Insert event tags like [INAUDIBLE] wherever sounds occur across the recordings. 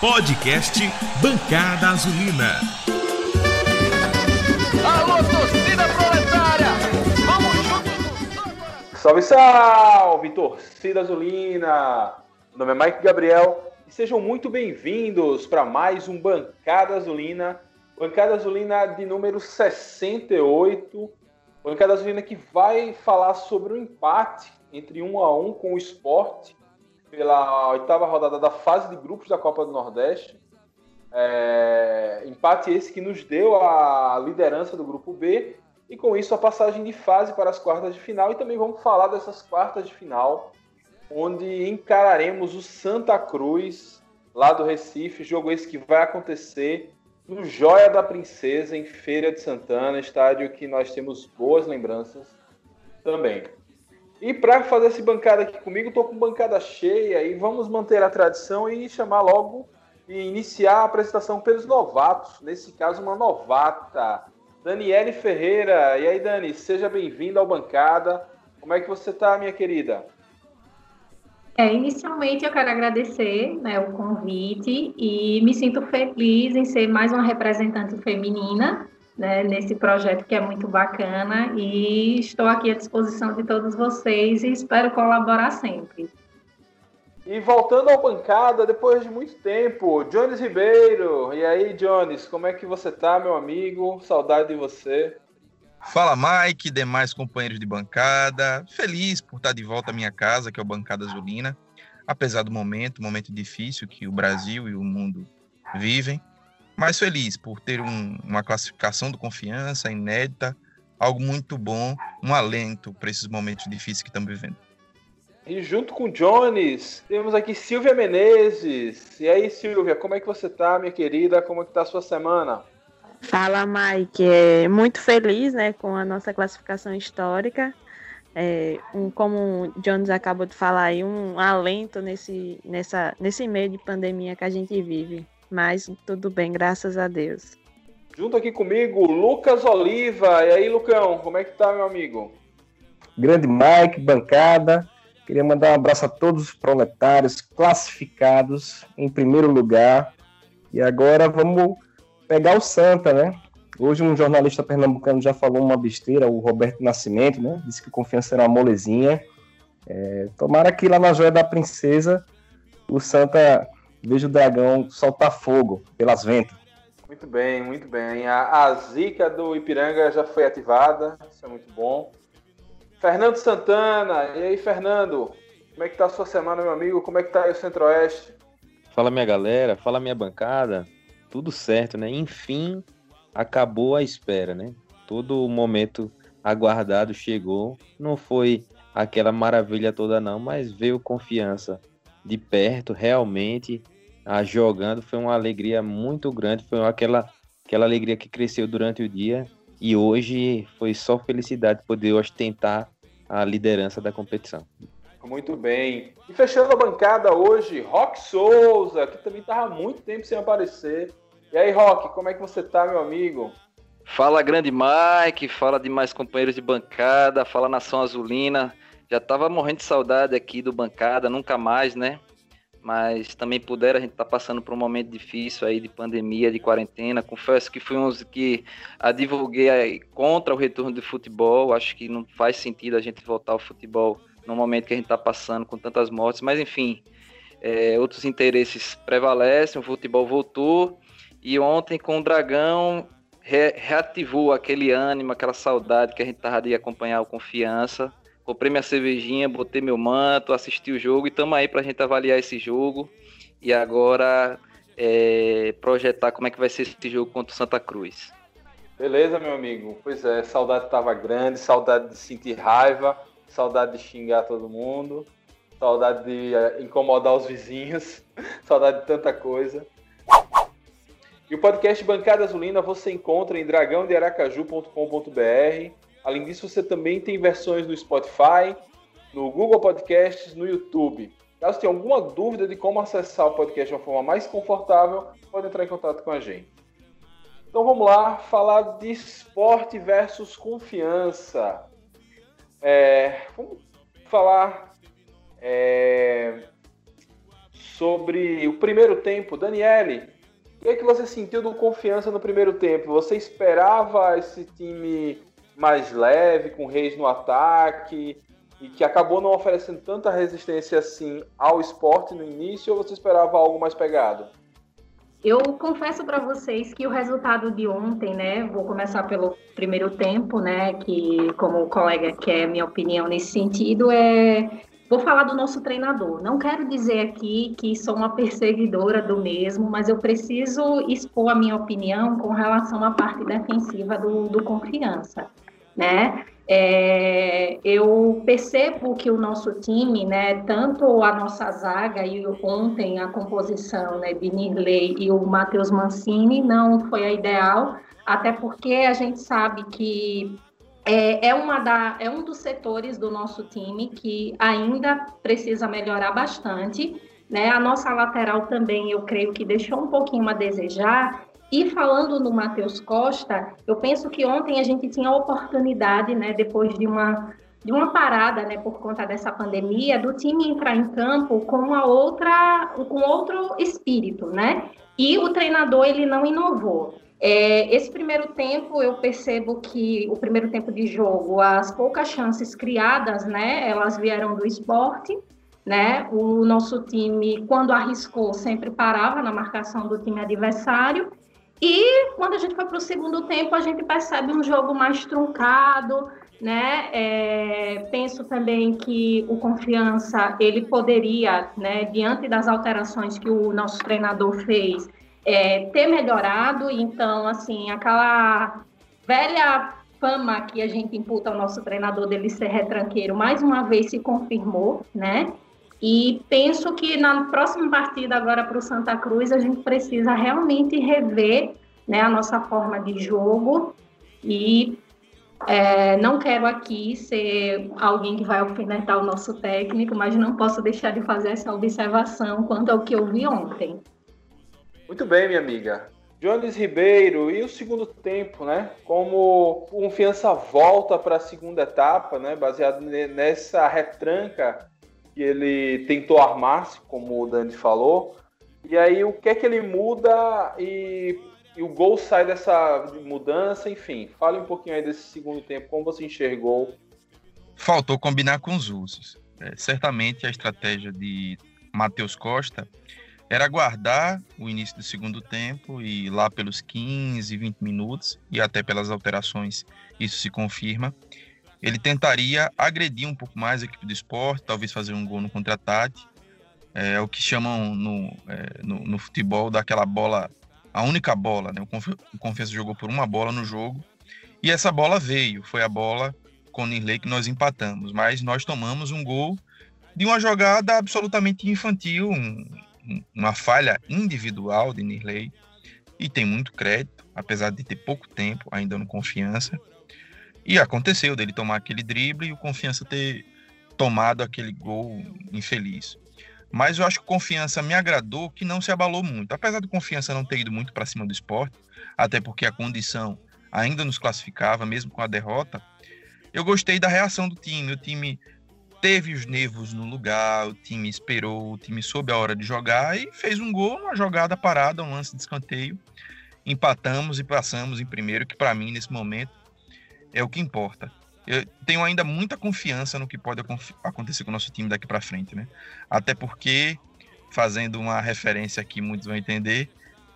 Podcast Bancada Azulina. Alô, torcida proletária! Vamos juntos! Salve, salve, torcida azulina! Meu nome é Mike Gabriel e sejam muito bem-vindos para mais um Bancada Azulina. Bancada Azulina de número 68. Bancada Azulina que vai falar sobre o empate entre um a um com o esporte pela oitava rodada da fase de grupos da Copa do Nordeste. É, empate esse que nos deu a liderança do grupo B e com isso a passagem de fase para as quartas de final e também vamos falar dessas quartas de final onde encararemos o Santa Cruz lá do Recife, jogo esse que vai acontecer no Joia da Princesa em Feira de Santana, estádio que nós temos boas lembranças também. E para fazer essa bancada aqui comigo, estou com bancada cheia e vamos manter a tradição e chamar logo e iniciar a apresentação pelos novatos. Nesse caso, uma novata, Daniele Ferreira. E aí, Dani, seja bem-vinda ao bancada. Como é que você está, minha querida? É, inicialmente eu quero agradecer né, o convite e me sinto feliz em ser mais uma representante feminina né, nesse projeto que é muito bacana e estou aqui à disposição de todos vocês e espero colaborar sempre. E voltando ao bancada, depois de muito tempo, Jones Ribeiro. E aí, Jones, como é que você tá, meu amigo? Saudade de você. Fala, Mike, demais companheiros de bancada. Feliz por estar de volta à minha casa, que é o Bancada Azulina. Apesar do momento, momento difícil que o Brasil e o mundo vivem, mais feliz por ter um, uma classificação do confiança inédita, algo muito bom, um alento para esses momentos difíceis que estamos vivendo. E junto com Jones, temos aqui Silvia Menezes. E aí, Silvia, como é que você tá, minha querida? Como é que tá a sua semana? Fala, Mike. É, muito feliz né, com a nossa classificação histórica. É, um, como o Jones acabou de falar aí, um alento nesse, nessa, nesse meio de pandemia que a gente vive mas tudo bem, graças a Deus. Junto aqui comigo, Lucas Oliva. E aí, Lucão, como é que tá, meu amigo? Grande Mike, bancada. Queria mandar um abraço a todos os proletários classificados em primeiro lugar. E agora vamos pegar o Santa, né? Hoje um jornalista pernambucano já falou uma besteira, o Roberto Nascimento, né? Disse que confiança era uma molezinha. É, tomara que lá na Joia da Princesa o Santa vejo o dragão soltar fogo pelas ventas. Muito bem, muito bem. A, a zica do Ipiranga já foi ativada, isso é muito bom. Fernando Santana, e aí, Fernando? Como é que tá a sua semana, meu amigo? Como é que tá aí o Centro-Oeste? Fala, minha galera. Fala, minha bancada. Tudo certo, né? Enfim, acabou a espera, né? Todo o momento aguardado chegou. Não foi aquela maravilha toda, não, mas veio confiança de perto, realmente, a, jogando, foi uma alegria muito grande, foi aquela, aquela alegria que cresceu durante o dia, e hoje foi só felicidade poder ostentar a liderança da competição. Muito bem. E fechando a bancada hoje, Rock Souza, que também estava muito tempo sem aparecer. E aí, Rock, como é que você tá, meu amigo? Fala, grande Mike, fala demais companheiros de bancada, fala Nação Azulina. Já tava morrendo de saudade aqui do bancada, nunca mais, né? Mas também puderam, a gente tá passando por um momento difícil aí de pandemia, de quarentena. Confesso que fui um que a divulguei contra o retorno do futebol. Acho que não faz sentido a gente voltar ao futebol no momento que a gente está passando com tantas mortes. Mas enfim, é, outros interesses prevalecem, o futebol voltou. E ontem com o Dragão re reativou aquele ânimo, aquela saudade que a gente tava de acompanhar o Confiança comprei minha cervejinha, botei meu manto, assisti o jogo e estamos aí para a gente avaliar esse jogo e agora é, projetar como é que vai ser esse jogo contra o Santa Cruz. Beleza, meu amigo. Pois é, saudade estava grande, saudade de sentir raiva, saudade de xingar todo mundo, saudade de é, incomodar os vizinhos, [LAUGHS] saudade de tanta coisa. E o podcast Bancada Azulina você encontra em dragãodearacaju.com.br Além disso, você também tem versões no Spotify, no Google Podcasts, no YouTube. Caso tenha alguma dúvida de como acessar o podcast de uma forma mais confortável, pode entrar em contato com a gente. Então vamos lá falar de esporte versus confiança. É, vamos falar é, sobre o primeiro tempo. Daniele, o que, é que você sentiu do confiança no primeiro tempo? Você esperava esse time mais leve, com Reis no ataque, e que acabou não oferecendo tanta resistência assim ao esporte no início, ou você esperava algo mais pegado? Eu confesso para vocês que o resultado de ontem, né, vou começar pelo primeiro tempo, né, que como o colega quer minha opinião nesse sentido, é Vou falar do nosso treinador. Não quero dizer aqui que sou uma perseguidora do mesmo, mas eu preciso expor a minha opinião com relação à parte defensiva do, do confiança, né? É, eu percebo que o nosso time, né, tanto a nossa zaga e ontem a composição né, de Nirley e o Matheus Mancini não foi a ideal, até porque a gente sabe que é, é, uma da, é um dos setores do nosso time que ainda precisa melhorar bastante. Né? A nossa lateral também, eu creio que deixou um pouquinho a desejar, e falando no Matheus Costa, eu penso que ontem a gente tinha a oportunidade, né, depois de uma, de uma parada, né, por conta dessa pandemia, do time entrar em campo com uma outra, com outro espírito, né? E o treinador ele não inovou. É, esse primeiro tempo eu percebo que o primeiro tempo de jogo, as poucas chances criadas, né, elas vieram do esporte, né? O nosso time, quando arriscou, sempre parava na marcação do time adversário e quando a gente foi para o segundo tempo, a gente percebe um jogo mais truncado, né? É, penso também que o confiança ele poderia, né, diante das alterações que o nosso treinador fez, é, ter melhorado. Então, assim, aquela velha fama que a gente imputa ao nosso treinador dele ser retranqueiro, mais uma vez se confirmou, né? E penso que na próxima partida agora para o Santa Cruz a gente precisa realmente rever né, a nossa forma de jogo e é, não quero aqui ser alguém que vai alfinetar o nosso técnico, mas não posso deixar de fazer essa observação quanto ao que eu vi ontem. Muito bem, minha amiga. Jones Ribeiro, e o segundo tempo, né? Como confiança volta para a segunda etapa, né? Baseado nessa retranca que ele tentou armar-se, como o Dani falou. E aí, o que é que ele muda e, e, o gol sai dessa mudança? Enfim, fale um pouquinho aí desse segundo tempo, como você enxergou. Faltou combinar com os usos. É, certamente a estratégia de Matheus Costa era aguardar o início do segundo tempo e lá pelos 15, 20 minutos, e até pelas alterações isso se confirma, ele tentaria agredir um pouco mais a equipe do esporte, talvez fazer um gol no contra-ataque. É o que chamam no, é, no, no, futebol daquela bola, a única bola, né? O Confiança jogou por uma bola no jogo, e essa bola veio, foi a bola com o Nirley que nós empatamos, mas nós tomamos um gol de uma jogada absolutamente infantil, um, uma falha individual de Nirley, e tem muito crédito, apesar de ter pouco tempo ainda no Confiança. E aconteceu dele tomar aquele drible e o Confiança ter tomado aquele gol infeliz. Mas eu acho que o Confiança me agradou que não se abalou muito. Apesar do Confiança não ter ido muito para cima do esporte, até porque a condição ainda nos classificava, mesmo com a derrota, eu gostei da reação do time. O time teve os nervos no lugar, o time esperou, o time soube a hora de jogar e fez um gol, uma jogada parada, um lance de escanteio. Empatamos e passamos em primeiro, que para mim, nesse momento, é o que importa. Eu tenho ainda muita confiança no que pode acontecer com o nosso time daqui para frente, né? Até porque, fazendo uma referência aqui, muitos vão entender,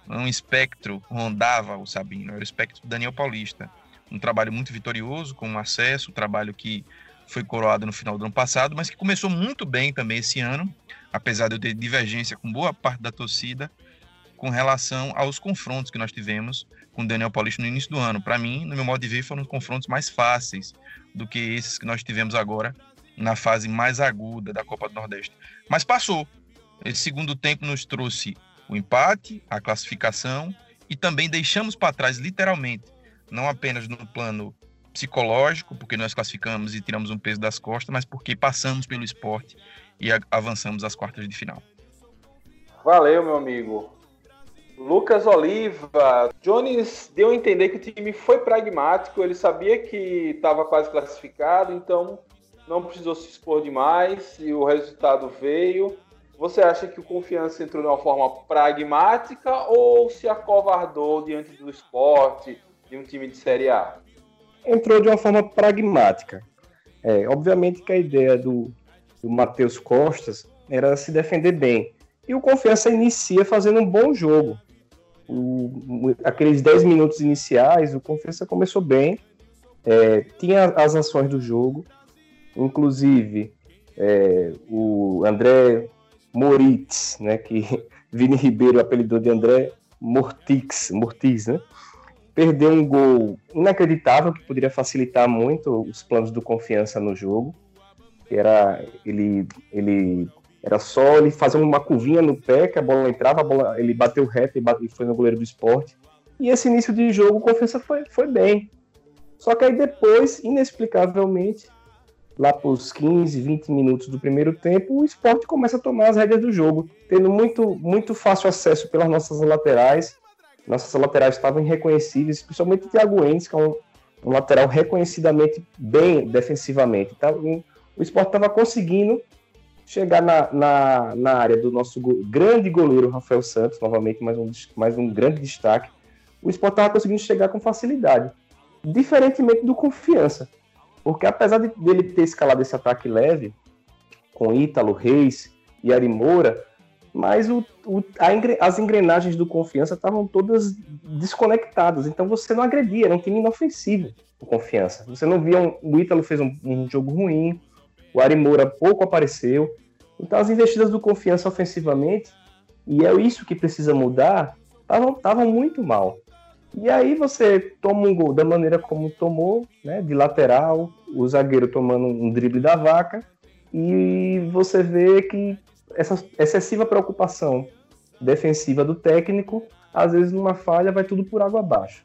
um espectro rondava o Sabino, era o espectro do Daniel Paulista. Um trabalho muito vitorioso, com acesso, um trabalho que foi coroado no final do ano passado, mas que começou muito bem também esse ano, apesar de eu ter divergência com boa parte da torcida com relação aos confrontos que nós tivemos com o Daniel Paulista no início do ano. Para mim, no meu modo de ver, foram confrontos mais fáceis do que esses que nós tivemos agora na fase mais aguda da Copa do Nordeste. Mas passou. Esse segundo tempo nos trouxe o empate, a classificação e também deixamos para trás, literalmente, não apenas no plano psicológico, porque nós classificamos e tiramos um peso das costas, mas porque passamos pelo esporte e avançamos às quartas de final. Valeu, meu amigo. Lucas Oliva, Jones deu a entender que o time foi pragmático, ele sabia que estava quase classificado, então não precisou se expor demais e o resultado veio. você acha que o Confiança entrou de uma forma pragmática ou se acovardou diante do esporte de um time de Série A? Entrou de uma forma pragmática. É, obviamente que a ideia do, do Matheus Costas era se defender bem. E o Confiança inicia fazendo um bom jogo. O, aqueles 10 minutos iniciais, o Confiança começou bem, é, tinha as ações do jogo, inclusive é, o André Moritz, né, que [LAUGHS] Vini Ribeiro apelidou de André Mortix, Mortiz, né, perdeu um gol inacreditável que poderia facilitar muito os planos do Confiança no jogo. Era ele, ele era só ele fazer uma curvinha no pé que a bola entrava, a bola, ele bateu reto e, bate, e foi no goleiro do esporte. E esse início de jogo, o Confiança foi, foi bem. Só que aí depois, inexplicavelmente, lá para os 15, 20 minutos do primeiro tempo, o esporte começa a tomar as rédeas do jogo, tendo muito, muito fácil acesso pelas nossas laterais. Nossas laterais estavam irreconhecíveis, principalmente o Thiago Endes, que é um, um lateral reconhecidamente bem defensivamente. Tá? O esporte estava conseguindo chegar na, na, na, área do nosso go grande goleiro Rafael Santos, novamente mais um, mais um grande destaque. O esporte estava conseguindo chegar com facilidade diferentemente do Confiança. Porque apesar de, dele ter escalado esse ataque leve, com Ítalo, Reis e Ari Moura, mas o, o, as engrenagens do Confiança estavam todas desconectadas. Então você não agredia, era um time inofensivo, o Confiança. Você não via, um, o Ítalo fez um, um jogo ruim, o Ari Moura pouco apareceu. Então as investidas do Confiança ofensivamente, e é isso que precisa mudar, estavam muito mal. E aí você toma um gol da maneira como tomou, né, de lateral, o zagueiro tomando um drible da vaca, e você vê que essa excessiva preocupação defensiva do técnico, às vezes numa falha vai tudo por água abaixo.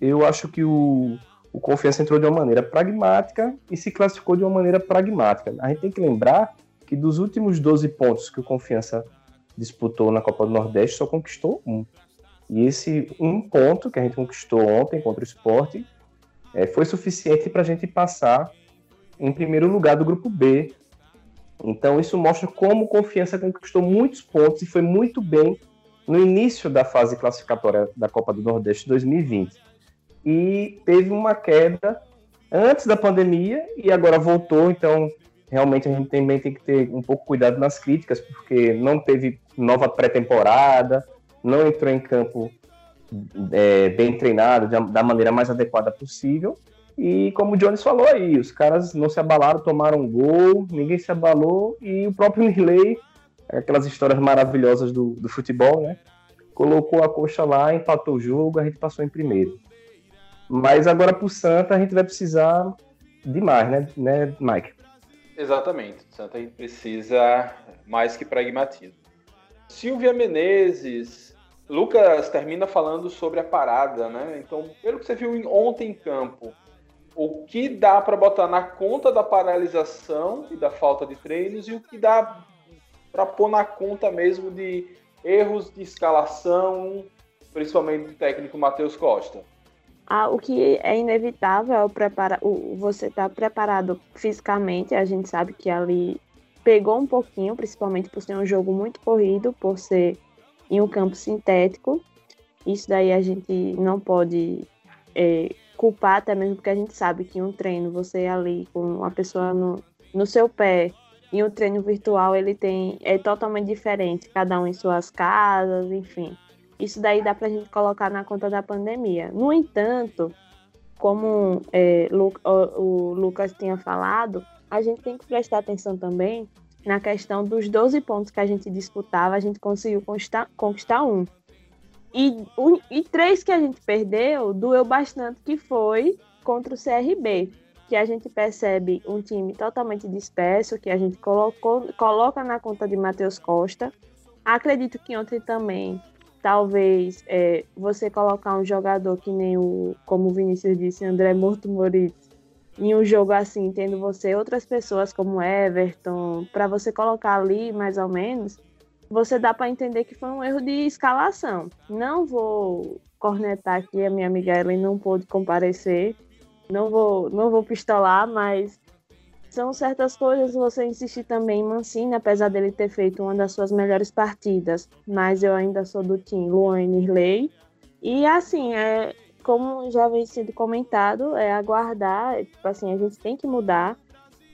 Eu acho que o, o Confiança entrou de uma maneira pragmática e se classificou de uma maneira pragmática. A gente tem que lembrar que dos últimos 12 pontos que o Confiança disputou na Copa do Nordeste, só conquistou um. E esse um ponto que a gente conquistou ontem contra o esporte é, foi suficiente para a gente passar em primeiro lugar do grupo B. Então isso mostra como o Confiança conquistou muitos pontos e foi muito bem no início da fase classificatória da Copa do Nordeste 2020. E teve uma queda antes da pandemia e agora voltou, então realmente a gente também tem que ter um pouco cuidado nas críticas, porque não teve nova pré-temporada, não entrou em campo é, bem treinado, da maneira mais adequada possível. E como o Jones falou aí, os caras não se abalaram, tomaram um gol, ninguém se abalou, e o próprio Mirley, aquelas histórias maravilhosas do, do futebol, né? Colocou a coxa lá, empatou o jogo, a gente passou em primeiro. Mas agora pro Santa a gente vai precisar de mais, né, né Mike? Exatamente. O Santa precisa mais que pragmatismo. Silvia Menezes, Lucas termina falando sobre a parada, né? Então, pelo que você viu ontem em campo, o que dá para botar na conta da paralisação e da falta de treinos e o que dá para pôr na conta mesmo de erros de escalação, principalmente do técnico Matheus Costa? Ah, o que é inevitável é o prepara o, você estar tá preparado fisicamente. A gente sabe que ali pegou um pouquinho, principalmente por ser um jogo muito corrido, por ser em um campo sintético. Isso daí a gente não pode é, culpar, até mesmo porque a gente sabe que um treino, você ali com uma pessoa no, no seu pé, e um treino virtual ele tem é totalmente diferente, cada um em suas casas, enfim. Isso daí dá para a gente colocar na conta da pandemia. No entanto, como é, o, o Lucas tinha falado, a gente tem que prestar atenção também na questão dos 12 pontos que a gente disputava, a gente conseguiu conquistar, conquistar um. E, um. e três que a gente perdeu, doeu bastante, que foi contra o CRB, que a gente percebe um time totalmente disperso, que a gente colocou, coloca na conta de Matheus Costa. Acredito que ontem também, talvez, é, você colocar um jogador que nem o, como o Vinícius disse, André Morto Moritz, em um jogo assim, tendo você outras pessoas como Everton, para você colocar ali mais ou menos, você dá para entender que foi um erro de escalação. Não vou cornetar aqui a minha amiga Ellen não pôde comparecer. Não vou, não vou pistolar, mas são certas coisas você insistir também em Mancini, apesar dele ter feito uma das suas melhores partidas, mas eu ainda sou do time Luan Nirley. E assim, é, como já vem sido comentado, é aguardar, tipo assim, a gente tem que mudar.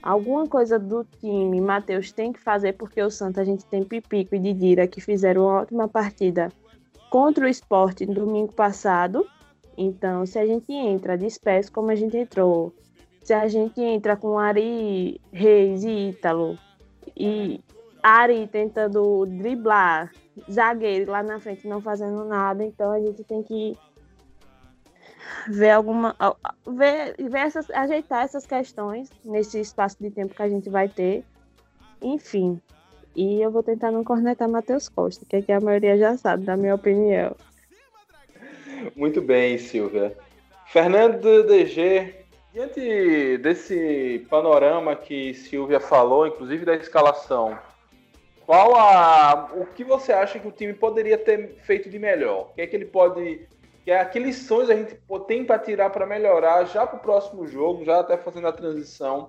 Alguma coisa do time, Matheus tem que fazer, porque o Santos a gente tem Pipico e Didira que fizeram uma ótima partida contra o esporte no domingo passado. Então, se a gente entra disperso como a gente entrou, se a gente entra com Ari Reis e Ítalo, e Ari tentando driblar, zagueiro lá na frente não fazendo nada, então a gente tem que ver alguma. ver, ver essas, ajeitar essas questões nesse espaço de tempo que a gente vai ter. Enfim. E eu vou tentar não cornetar Matheus Costa, que aqui a maioria já sabe, da minha opinião. Muito bem, Silvia. Fernando DG, diante desse panorama que Silvia falou, inclusive da escalação, qual a, o que você acha que o time poderia ter feito de melhor? O que é que ele pode que é que lições a gente tem para tirar para melhorar já para o próximo jogo, já até fazendo a transição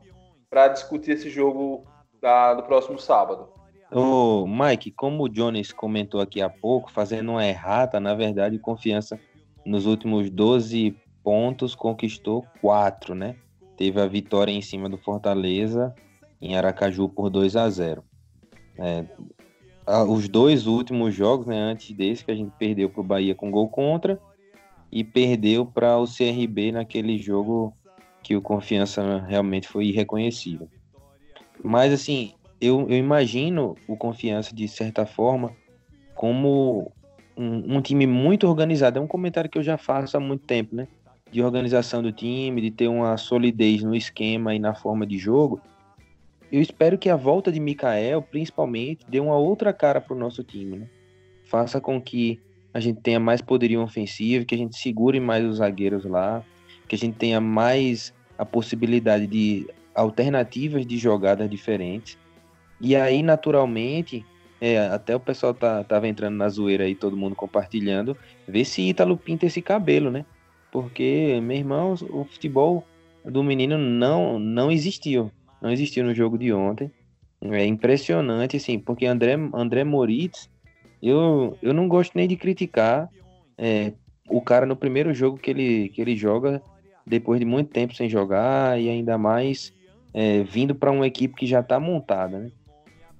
para discutir esse jogo da, do próximo sábado. Ô, Mike, como o Jones comentou aqui há pouco, fazendo uma errata, na verdade, confiança nos últimos 12 pontos conquistou 4, né? Teve a vitória em cima do Fortaleza em Aracaju por 2 a 0. É, os dois últimos jogos, né, antes desse, que a gente perdeu para o Bahia com gol contra, e perdeu para o CRB naquele jogo que o Confiança realmente foi irreconhecível. Mas assim, eu, eu imagino o Confiança de certa forma como um, um, time muito organizado. É um comentário que eu já faço há muito tempo, né? De organização do time, de ter uma solidez no esquema e na forma de jogo. Eu espero que a volta de Mikael, principalmente, dê uma outra cara para o nosso time, né? Faça com que a gente tenha mais poderio ofensivo, que a gente segure mais os zagueiros lá, que a gente tenha mais a possibilidade de alternativas de jogadas diferentes. E aí, naturalmente, é, até o pessoal tá, tava entrando na zoeira aí, todo mundo compartilhando, ver se Ítalo pinta esse cabelo, né? Porque, meu irmão, o futebol do menino não, não existiu. Não existiu no jogo de ontem. É impressionante, assim, porque André, André Moritz eu, eu não gosto nem de criticar é, o cara no primeiro jogo que ele, que ele joga, depois de muito tempo sem jogar, e ainda mais é, vindo para uma equipe que já está montada, né?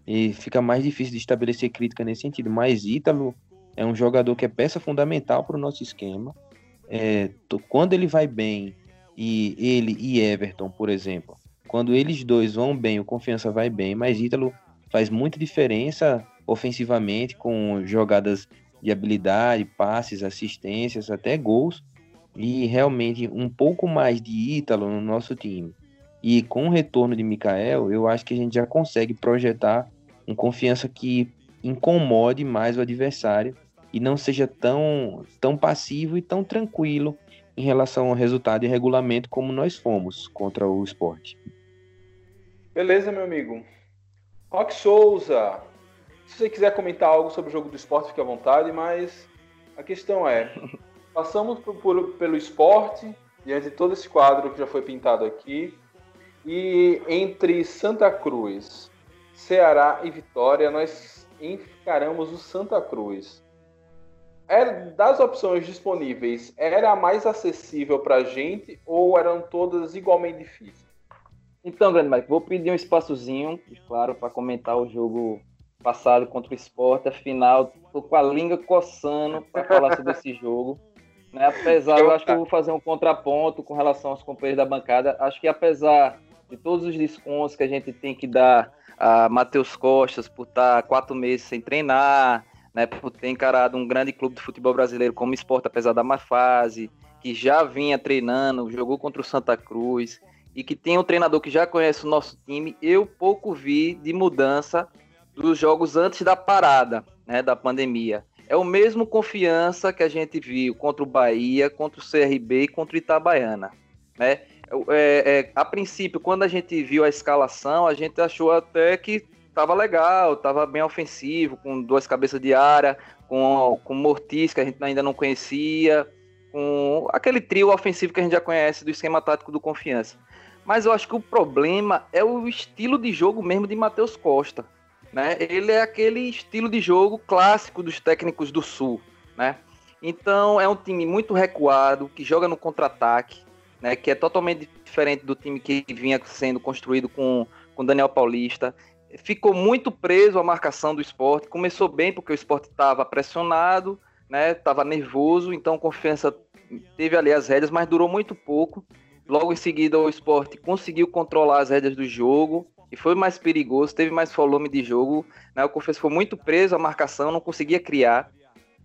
E fica mais difícil de estabelecer crítica nesse sentido. Mas Ítalo é um jogador que é peça fundamental para o nosso esquema. É, quando ele vai bem, e ele e Everton, por exemplo, quando eles dois vão bem, o confiança vai bem, mas Ítalo faz muita diferença ofensivamente, com jogadas de habilidade, passes, assistências, até gols, e realmente um pouco mais de Ítalo no nosso time. E com o retorno de Mikael, eu acho que a gente já consegue projetar um confiança que incomode mais o adversário e não seja tão, tão passivo e tão tranquilo em relação ao resultado e regulamento como nós fomos contra o esporte. Beleza, meu amigo. Rock Souza, se você quiser comentar algo sobre o jogo do esporte, fique à vontade, mas a questão é: [LAUGHS] passamos por, por, pelo esporte, diante de todo esse quadro que já foi pintado aqui, e entre Santa Cruz, Ceará e Vitória, nós encaramos o Santa Cruz. É, das opções disponíveis, era a mais acessível para a gente ou eram todas igualmente difíceis? Então, grande Mike, vou pedir um espaçozinho, claro, para comentar o jogo passado contra o Sport, afinal, tô com a língua coçando para falar sobre esse [LAUGHS] jogo. Né? Apesar, eu acho que eu vou fazer um contraponto com relação aos companheiros da bancada. Acho que apesar de todos os descontos que a gente tem que dar a Matheus Costas por estar quatro meses sem treinar, né, por ter encarado um grande clube de futebol brasileiro como esporte, apesar da má fase, que já vinha treinando, jogou contra o Santa Cruz, e que tem um treinador que já conhece o nosso time, eu pouco vi de mudança dos jogos antes da parada, né, da pandemia. É o mesmo confiança que a gente viu contra o Bahia, contra o CRB e contra o Itabaiana, né? É, é, a princípio, quando a gente viu a escalação, a gente achou até que estava legal, estava bem ofensivo, com duas cabeças de área, com, com Mortis, que a gente ainda não conhecia, com aquele trio ofensivo que a gente já conhece do esquema tático do Confiança. Mas eu acho que o problema é o estilo de jogo mesmo de Matheus Costa. Né? Ele é aquele estilo de jogo clássico dos técnicos do Sul. Né? Então é um time muito recuado, que joga no contra-ataque, né? que é totalmente diferente do time que vinha sendo construído com, com Daniel Paulista. Ficou muito preso à marcação do esporte. Começou bem porque o esporte estava pressionado, estava né? nervoso, então confiança teve ali as rédeas, mas durou muito pouco. Logo em seguida, o esporte conseguiu controlar as rédeas do jogo e foi mais perigoso, teve mais volume de jogo. Né? O Confiança foi muito preso à marcação, não conseguia criar.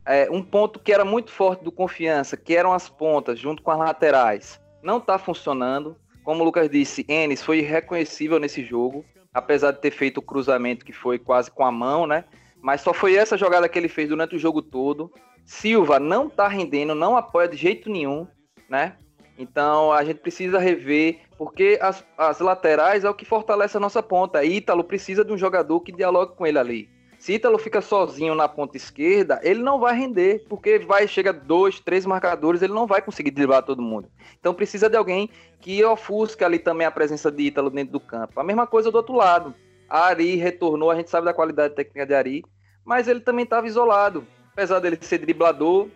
É, um ponto que era muito forte do Confiança, que eram as pontas junto com as laterais, não está funcionando. Como o Lucas disse, Enes foi irreconhecível nesse jogo, apesar de ter feito o cruzamento que foi quase com a mão, né? Mas só foi essa jogada que ele fez durante o jogo todo. Silva não está rendendo, não apoia de jeito nenhum, né? Então a gente precisa rever, porque as, as laterais é o que fortalece a nossa ponta. Ítalo precisa de um jogador que dialogue com ele ali. Se Ítalo fica sozinho na ponta esquerda, ele não vai render, porque vai chega dois, três marcadores, ele não vai conseguir driblar todo mundo. Então precisa de alguém que ofusque ali também a presença de Ítalo dentro do campo. A mesma coisa do outro lado. A Ari retornou, a gente sabe da qualidade técnica de Ari, mas ele também estava isolado. Apesar dele ser driblador,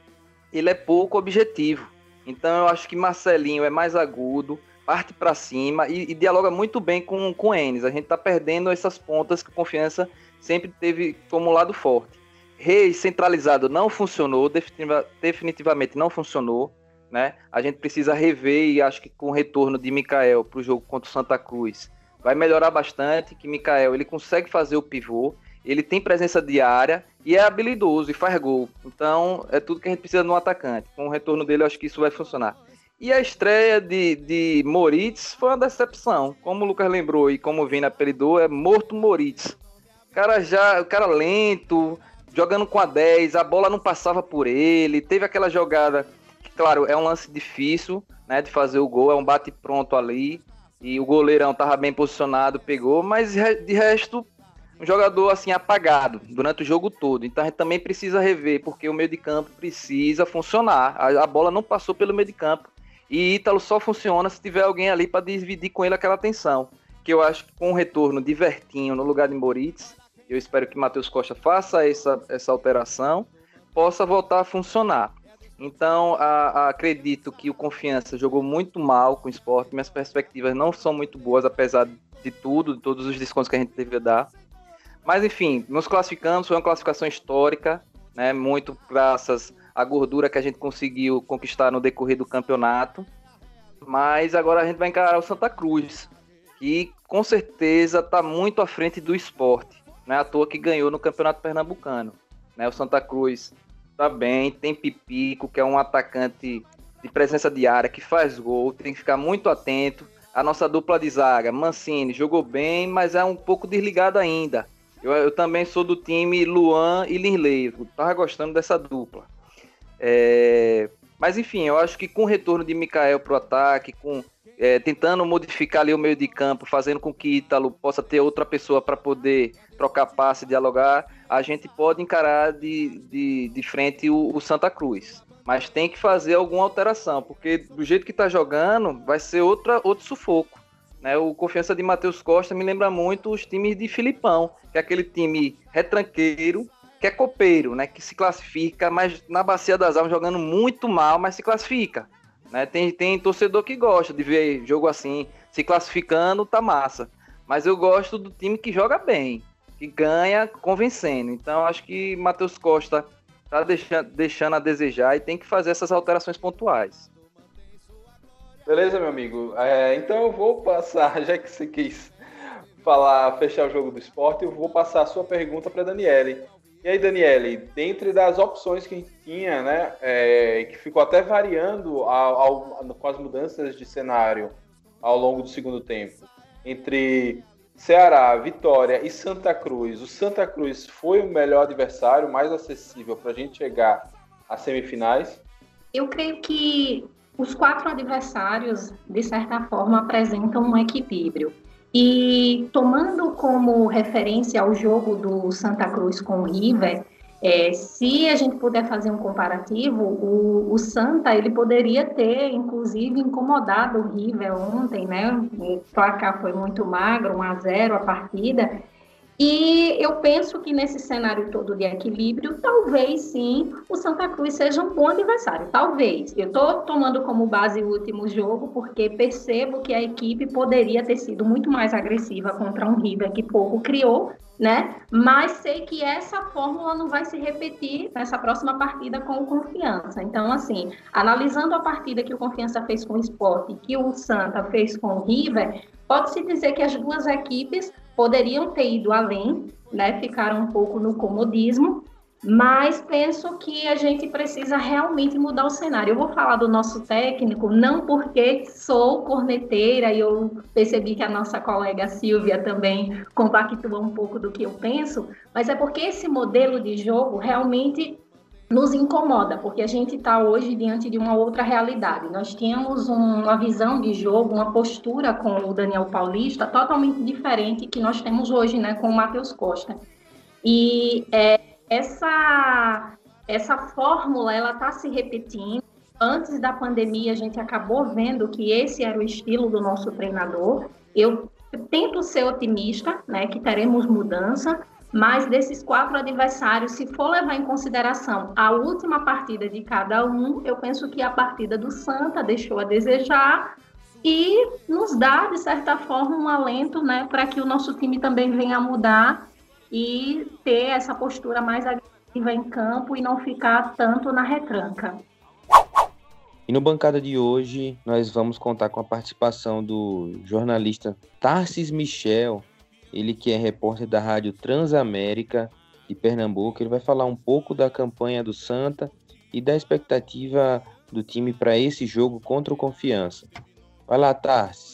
ele é pouco objetivo. Então eu acho que Marcelinho é mais agudo, parte para cima e, e, dialoga muito bem com, com Enes. A gente está perdendo essas pontas que confiança sempre teve como lado forte. Reis centralizado não funcionou, definitiva, definitivamente não funcionou. Né? A gente precisa rever e acho que com o retorno de Mikael para o jogo contra o Santa Cruz vai melhorar bastante. Que Mikael ele consegue fazer o pivô, ele tem presença diária e é habilidoso e faz gol. Então, é tudo que a gente precisa no atacante. Com o retorno dele, eu acho que isso vai funcionar. E a estreia de, de Moritz foi uma decepção. Como o Lucas lembrou e como o Vina apelidou, é morto Moritz. O cara já, o cara lento, jogando com a 10, a bola não passava por ele. Teve aquela jogada, que, claro, é um lance difícil, né, de fazer o gol, é um bate pronto ali. E o goleirão tava bem posicionado, pegou, mas de resto um jogador assim apagado durante o jogo todo. Então a gente também precisa rever, porque o meio de campo precisa funcionar. A, a bola não passou pelo meio de campo. E Ítalo só funciona se tiver alguém ali para dividir com ele aquela atenção. Que eu acho que com o retorno de Vertinho no lugar de Moritz, eu espero que Matheus Costa faça essa, essa alteração, possa voltar a funcionar. Então, a, a, acredito que o Confiança jogou muito mal com o esporte. Minhas perspectivas não são muito boas, apesar de tudo, de todos os descontos que a gente teve a dar. Mas enfim, nos classificamos, foi uma classificação histórica, né? Muito graças à gordura que a gente conseguiu conquistar no decorrer do campeonato. Mas agora a gente vai encarar o Santa Cruz, que com certeza está muito à frente do esporte. Não é à toa que ganhou no Campeonato Pernambucano. Né? O Santa Cruz tá bem, tem Pipico, que é um atacante de presença diária, que faz gol, tem que ficar muito atento. A nossa dupla de zaga, Mancini, jogou bem, mas é um pouco desligado ainda. Eu, eu também sou do time Luan e Linley. Eu tava gostando dessa dupla. É, mas enfim, eu acho que com o retorno de Mikael pro ataque, com é, tentando modificar ali o meio de campo, fazendo com que Ítalo possa ter outra pessoa para poder trocar passe, dialogar, a gente pode encarar de, de, de frente o, o, Santa Cruz. Mas tem que fazer alguma alteração, porque do jeito que está jogando, vai ser outra, outro sufoco. Né? O Confiança de Matheus Costa me lembra muito os times de Filipão, que é aquele time retranqueiro, que é copeiro, né? que se classifica, mas na Bacia das Almas jogando muito mal, mas se classifica. Né? Tem, tem torcedor que gosta de ver jogo assim, se classificando, tá massa. Mas eu gosto do time que joga bem, que ganha convencendo. Então acho que Matheus Costa tá deixando, deixando a desejar e tem que fazer essas alterações pontuais. Beleza, meu amigo. É, então eu vou passar, [LAUGHS] já que você quis falar, fechar o jogo do esporte, eu vou passar a sua pergunta para Daniele. E aí, Daniele, dentre das opções que a gente tinha, né, é, que ficou até variando ao, ao, com as mudanças de cenário ao longo do segundo tempo, entre Ceará, Vitória e Santa Cruz, o Santa Cruz foi o melhor adversário, mais acessível para a gente chegar às semifinais? Eu creio que os quatro adversários, de certa forma, apresentam um equilíbrio. E tomando como referência o jogo do Santa Cruz com o River, É, se a gente puder fazer um comparativo, o, o, Santa ele poderia ter, inclusive, incomodado o River ontem, né? O placar foi muito magro, 1 a 0 a partida, e eu penso que nesse cenário todo de equilíbrio, talvez sim o Santa Cruz seja um bom adversário. Talvez. Eu estou tomando como base o último jogo porque percebo que a equipe poderia ter sido muito mais agressiva contra um River que pouco criou, né? Mas sei que essa fórmula não vai se repetir nessa próxima partida com o Confiança. Então, assim, analisando a partida que o Confiança fez com o Sport e que o Santa fez com o River, pode-se dizer que as duas equipes poderiam ter ido além, né? Ficaram um pouco no comodismo, mas penso que a gente precisa realmente mudar o cenário. Eu vou falar do nosso técnico, não porque sou corneteira e eu percebi que a nossa colega Silvia também compactua um pouco do que eu penso, mas é porque esse modelo de jogo realmente nos incomoda, porque a gente está hoje diante de uma outra realidade. Nós tínhamos uma visão de jogo, uma postura com o Daniel Paulista totalmente diferente que nós temos hoje, né, com o Matheus Costa. E é, essa essa fórmula ela está se repetindo. Antes da pandemia, a gente acabou vendo que esse era o estilo do nosso treinador. Eu tento ser otimista, né, que teremos mudança, mas desses quatro adversários, se for levar em consideração a última partida de cada um, eu penso que a partida do Santa deixou a desejar e nos dá, de certa forma, um alento né, para que o nosso time também venha mudar e ter essa postura mais agressiva em campo e não ficar tanto na retranca. E no bancada de hoje, nós vamos contar com a participação do jornalista Tarsis Michel, ele que é repórter da Rádio Transamérica de Pernambuco, ele vai falar um pouco da campanha do Santa e da expectativa do time para esse jogo contra o Confiança. Vai lá, Tarsis.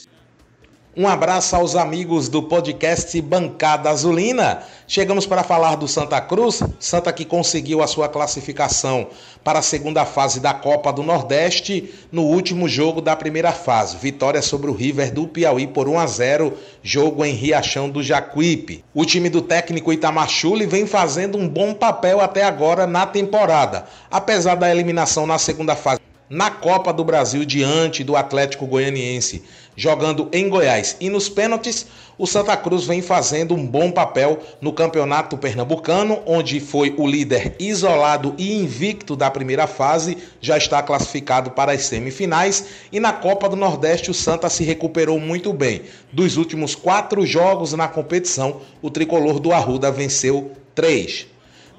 Um abraço aos amigos do podcast Bancada Azulina. Chegamos para falar do Santa Cruz, Santa que conseguiu a sua classificação para a segunda fase da Copa do Nordeste no último jogo da primeira fase. Vitória sobre o River do Piauí por 1 a 0, jogo em Riachão do Jacuípe. O time do técnico Itamar Chuli vem fazendo um bom papel até agora na temporada, apesar da eliminação na segunda fase na Copa do Brasil diante do Atlético Goianiense, jogando em Goiás. E nos pênaltis, o Santa Cruz vem fazendo um bom papel no Campeonato Pernambucano, onde foi o líder isolado e invicto da primeira fase, já está classificado para as semifinais. E na Copa do Nordeste, o Santa se recuperou muito bem. Dos últimos quatro jogos na competição, o tricolor do Arruda venceu três.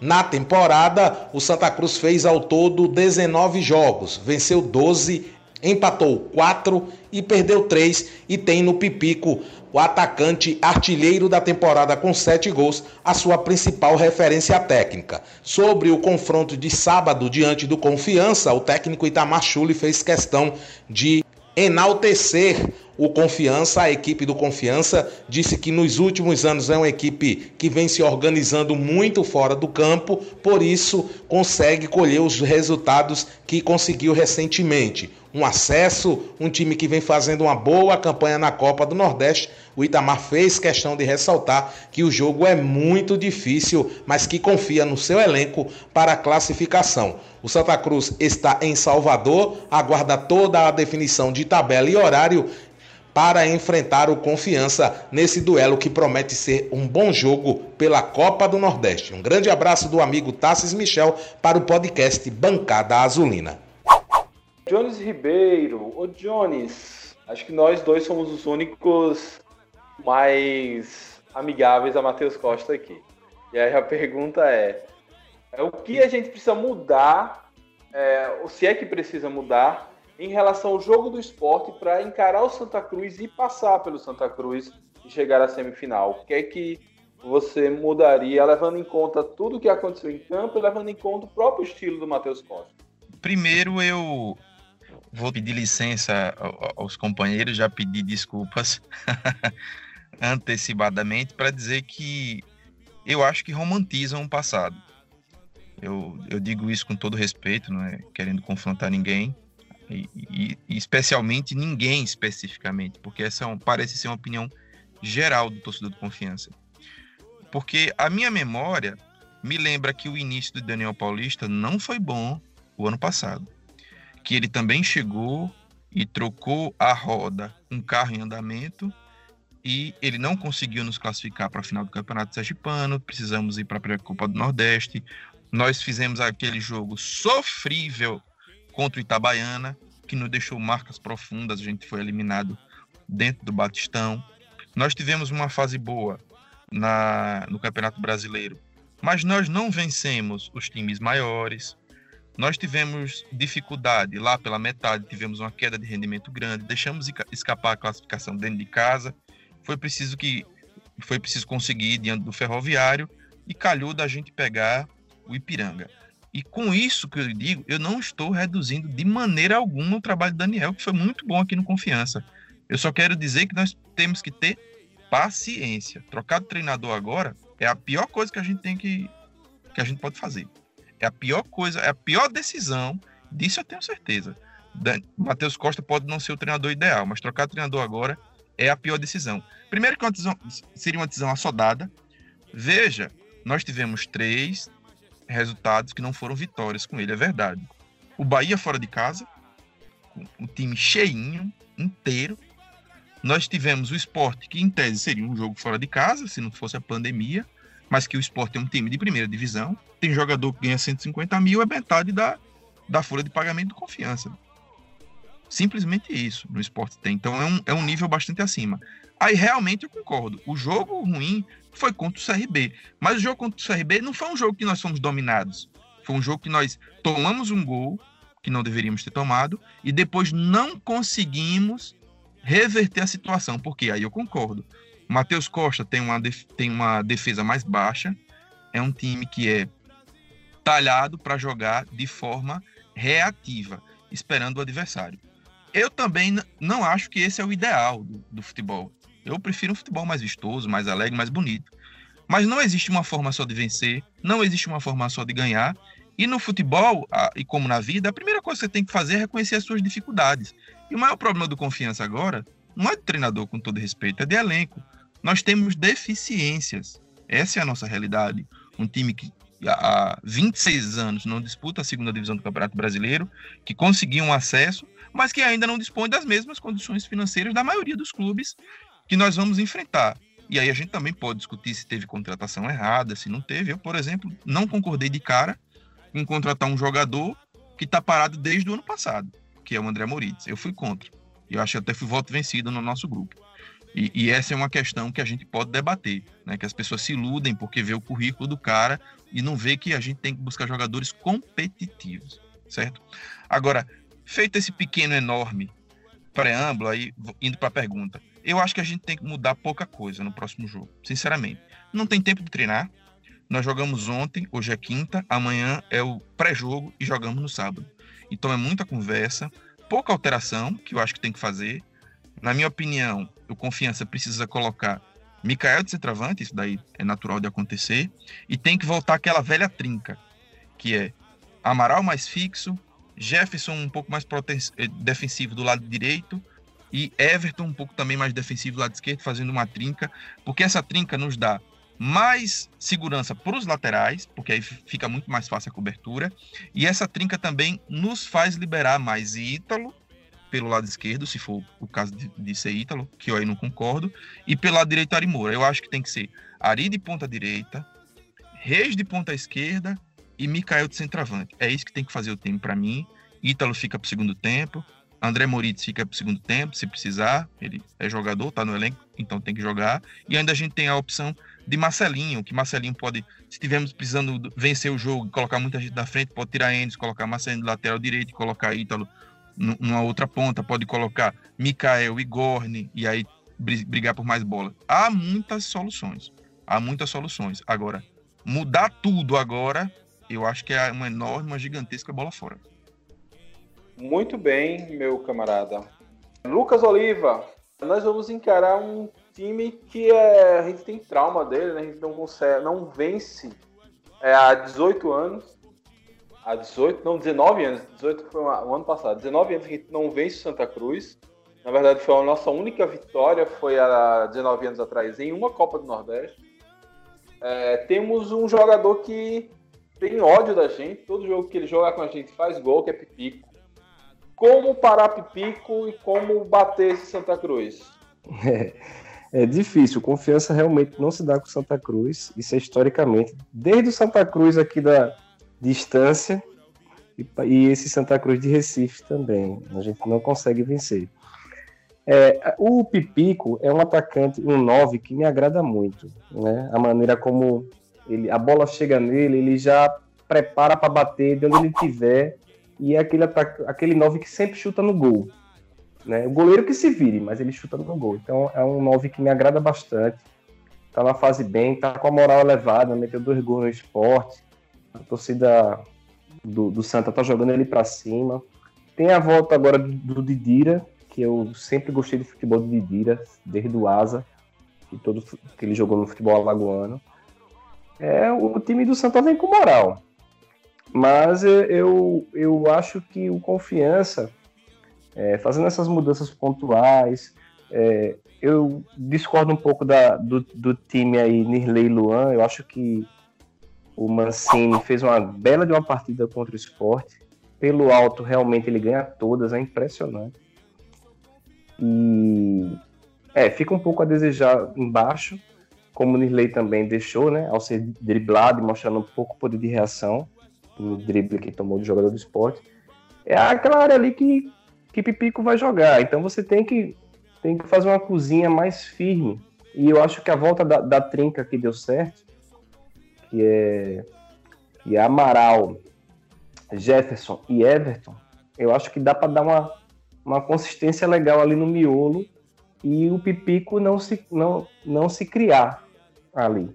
Na temporada, o Santa Cruz fez ao todo 19 jogos, venceu 12, empatou 4 e perdeu 3 e tem no Pipico o atacante artilheiro da temporada com 7 gols, a sua principal referência técnica. Sobre o confronto de sábado diante do Confiança, o técnico Itamar Chuli fez questão de enaltecer o Confiança, a equipe do Confiança, disse que nos últimos anos é uma equipe que vem se organizando muito fora do campo, por isso consegue colher os resultados que conseguiu recentemente. Um acesso, um time que vem fazendo uma boa campanha na Copa do Nordeste. O Itamar fez questão de ressaltar que o jogo é muito difícil, mas que confia no seu elenco para a classificação. O Santa Cruz está em Salvador, aguarda toda a definição de tabela e horário para enfrentar o Confiança nesse duelo que promete ser um bom jogo pela Copa do Nordeste. Um grande abraço do amigo Tassis Michel para o podcast Bancada Azulina. Jones Ribeiro, ô Jones, acho que nós dois somos os únicos mais amigáveis a Matheus Costa aqui. E aí a pergunta é, é o que a gente precisa mudar, é, ou se é que precisa mudar em relação ao jogo do esporte para encarar o Santa Cruz e passar pelo Santa Cruz e chegar à semifinal? O que é que você mudaria, levando em conta tudo o que aconteceu em campo e levando em conta o próprio estilo do Matheus Costa? Primeiro, eu vou pedir licença aos companheiros, já pedi desculpas [LAUGHS] antecipadamente para dizer que eu acho que romantizam o passado. Eu, eu digo isso com todo respeito, não é querendo confrontar ninguém, e, e, e especialmente ninguém especificamente, porque essa é um, parece ser uma opinião geral do torcedor de confiança. Porque a minha memória me lembra que o início do Daniel Paulista não foi bom o ano passado. Que ele também chegou e trocou a roda, um carro em andamento, e ele não conseguiu nos classificar para a final do Campeonato Sergipano, precisamos ir para a Copa do Nordeste. Nós fizemos aquele jogo sofrível contra o Itabaiana, que nos deixou marcas profundas, a gente foi eliminado dentro do Batistão. Nós tivemos uma fase boa na, no Campeonato Brasileiro, mas nós não vencemos os times maiores. Nós tivemos dificuldade lá pela metade, tivemos uma queda de rendimento grande, deixamos escapar a classificação dentro de casa. Foi preciso que foi preciso conseguir diante do Ferroviário e calhou da gente pegar o Ipiranga. E com isso que eu digo, eu não estou reduzindo de maneira alguma o trabalho do Daniel, que foi muito bom aqui no Confiança. Eu só quero dizer que nós temos que ter paciência. Trocar de treinador agora é a pior coisa que a gente tem que que a gente pode fazer. É a pior coisa, é a pior decisão. Disso eu tenho certeza. Matheus Costa pode não ser o treinador ideal, mas trocar de treinador agora é a pior decisão. Primeiro que uma decisão, seria uma decisão assodada. Veja, nós tivemos três resultados que não foram vitórias com ele, é verdade. O Bahia fora de casa, o time cheinho, inteiro. Nós tivemos o esporte, que em tese seria um jogo fora de casa, se não fosse a pandemia, mas que o esporte é um time de primeira divisão. Tem jogador que ganha 150 mil, é metade da, da folha de pagamento de confiança. Simplesmente isso no esporte tem. Então é um, é um nível bastante acima. Aí realmente eu concordo. O jogo ruim foi contra o CRB. Mas o jogo contra o CRB não foi um jogo que nós fomos dominados. Foi um jogo que nós tomamos um gol que não deveríamos ter tomado e depois não conseguimos reverter a situação. Porque aí eu concordo. Matheus Costa tem uma, tem uma defesa mais baixa. É um time que é talhado para jogar de forma reativa, esperando o adversário. Eu também não acho que esse é o ideal do, do futebol. Eu prefiro um futebol mais vistoso, mais alegre, mais bonito. Mas não existe uma forma só de vencer, não existe uma forma só de ganhar. E no futebol, e como na vida, a primeira coisa que você tem que fazer é reconhecer as suas dificuldades. E o maior problema do confiança agora não é de treinador, com todo respeito, é de elenco. Nós temos deficiências. Essa é a nossa realidade. Um time que há 26 anos não disputa a segunda divisão do Campeonato Brasileiro, que conseguiu um acesso, mas que ainda não dispõe das mesmas condições financeiras da maioria dos clubes que nós vamos enfrentar. E aí a gente também pode discutir se teve contratação errada, se não teve. Eu, por exemplo, não concordei de cara em contratar um jogador que está parado desde o ano passado, que é o André Moritz. Eu fui contra. Eu acho que até fui voto vencido no nosso grupo. E, e, essa é uma questão que a gente pode debater, né? Que as pessoas se iludem porque vê o currículo do cara e não vê que a gente tem que buscar jogadores competitivos, certo? Agora, feito esse pequeno, enorme preâmbulo, aí indo para a pergunta, eu acho que a gente tem que mudar pouca coisa no próximo jogo, sinceramente. Não tem tempo de treinar. Nós jogamos ontem, hoje é quinta, amanhã é o pré-jogo e jogamos no sábado. Então é muita conversa, pouca alteração que eu acho que tem que fazer. Na minha opinião, o Confiança precisa colocar Mikael de centroavante, isso daí é natural de acontecer, e tem que voltar aquela velha trinca, que é Amaral mais fixo, Jefferson um pouco mais eh, defensivo do lado direito e Everton um pouco também mais defensivo do lado esquerdo, fazendo uma trinca, porque essa trinca nos dá mais segurança para os laterais, porque aí fica muito mais fácil a cobertura, e essa trinca também nos faz liberar mais Ítalo pelo lado esquerdo, se for o caso de, de ser Ítalo, que eu aí não concordo, e pelo lado direito Ari Moura. Eu acho que tem que ser Ari de ponta direita, Reis de ponta esquerda e Mikael de centroavante. É isso que tem que fazer o time para mim. Ítalo fica para o segundo tempo, André Moritz fica para o segundo tempo, se precisar. Ele é jogador, está no elenco, então tem que jogar. E ainda a gente tem a opção de Marcelinho, que Marcelinho pode, se estivermos precisando vencer o jogo, colocar muita gente da frente, pode tirar Endes, colocar Marcelinho de lateral direito colocar Ítalo numa outra ponta, pode colocar Mikael e Gorne e aí brigar por mais bola. Há muitas soluções. Há muitas soluções. Agora, mudar tudo agora, eu acho que é uma enorme, uma gigantesca bola fora. Muito bem, meu camarada. Lucas Oliva, nós vamos encarar um time que é, a gente tem trauma dele, né? A gente não consegue, não vence é, há 18 anos há 18, não, 19 anos, 18 foi o ano passado, 19 anos que a gente não vence Santa Cruz. Na verdade, foi a nossa única vitória, foi há 19 anos atrás, em uma Copa do Nordeste. É, temos um jogador que tem ódio da gente, todo jogo que ele joga com a gente faz gol, que é Pipico. Como parar Pipico e como bater esse Santa Cruz? É, [LAUGHS] é difícil, confiança realmente não se dá com Santa Cruz, isso é historicamente, desde o Santa Cruz aqui da distância e, e esse Santa Cruz de Recife também, a gente não consegue vencer. É, o Pipico é um atacante, um 9 que me agrada muito, né? A maneira como ele, a bola chega nele, ele já prepara para bater de onde ele estiver e é aquele, aquele 9 que sempre chuta no gol. Né? O goleiro que se vire, mas ele chuta no gol. Então é um 9 que me agrada bastante. Tá na fase bem, tá com a moral elevada, meteu dois gols no esporte. A torcida do, do Santa tá jogando ele para cima. Tem a volta agora do, Didira, que eu sempre gostei do futebol do Didira, desde o Asa, que, todo, que ele jogou no futebol alagoano é, o time do Santa vem com moral. Mas eu, eu acho que o Confiança, é, fazendo essas mudanças pontuais, é, eu discordo um pouco da, do, do time aí, Nirley Luan. Eu acho que o Mancini fez uma bela de uma partida contra o esporte. Pelo alto, realmente ele ganha todas, é impressionante. E é, fica um pouco a desejar embaixo, como o Nirley também deixou, né, ao ser driblado e mostrando um pouco poder de reação no drible que tomou do jogador do esporte, é aquela área ali que, que Pipico vai jogar. Então você tem que, tem que fazer uma cozinha mais firme. E eu acho que a volta da, da trinca que deu certo, que é, que é Amaral, Jefferson e Everton, eu acho que dá para dar uma, uma consistência legal ali no miolo e o Pipico não se, não, não se criar ali.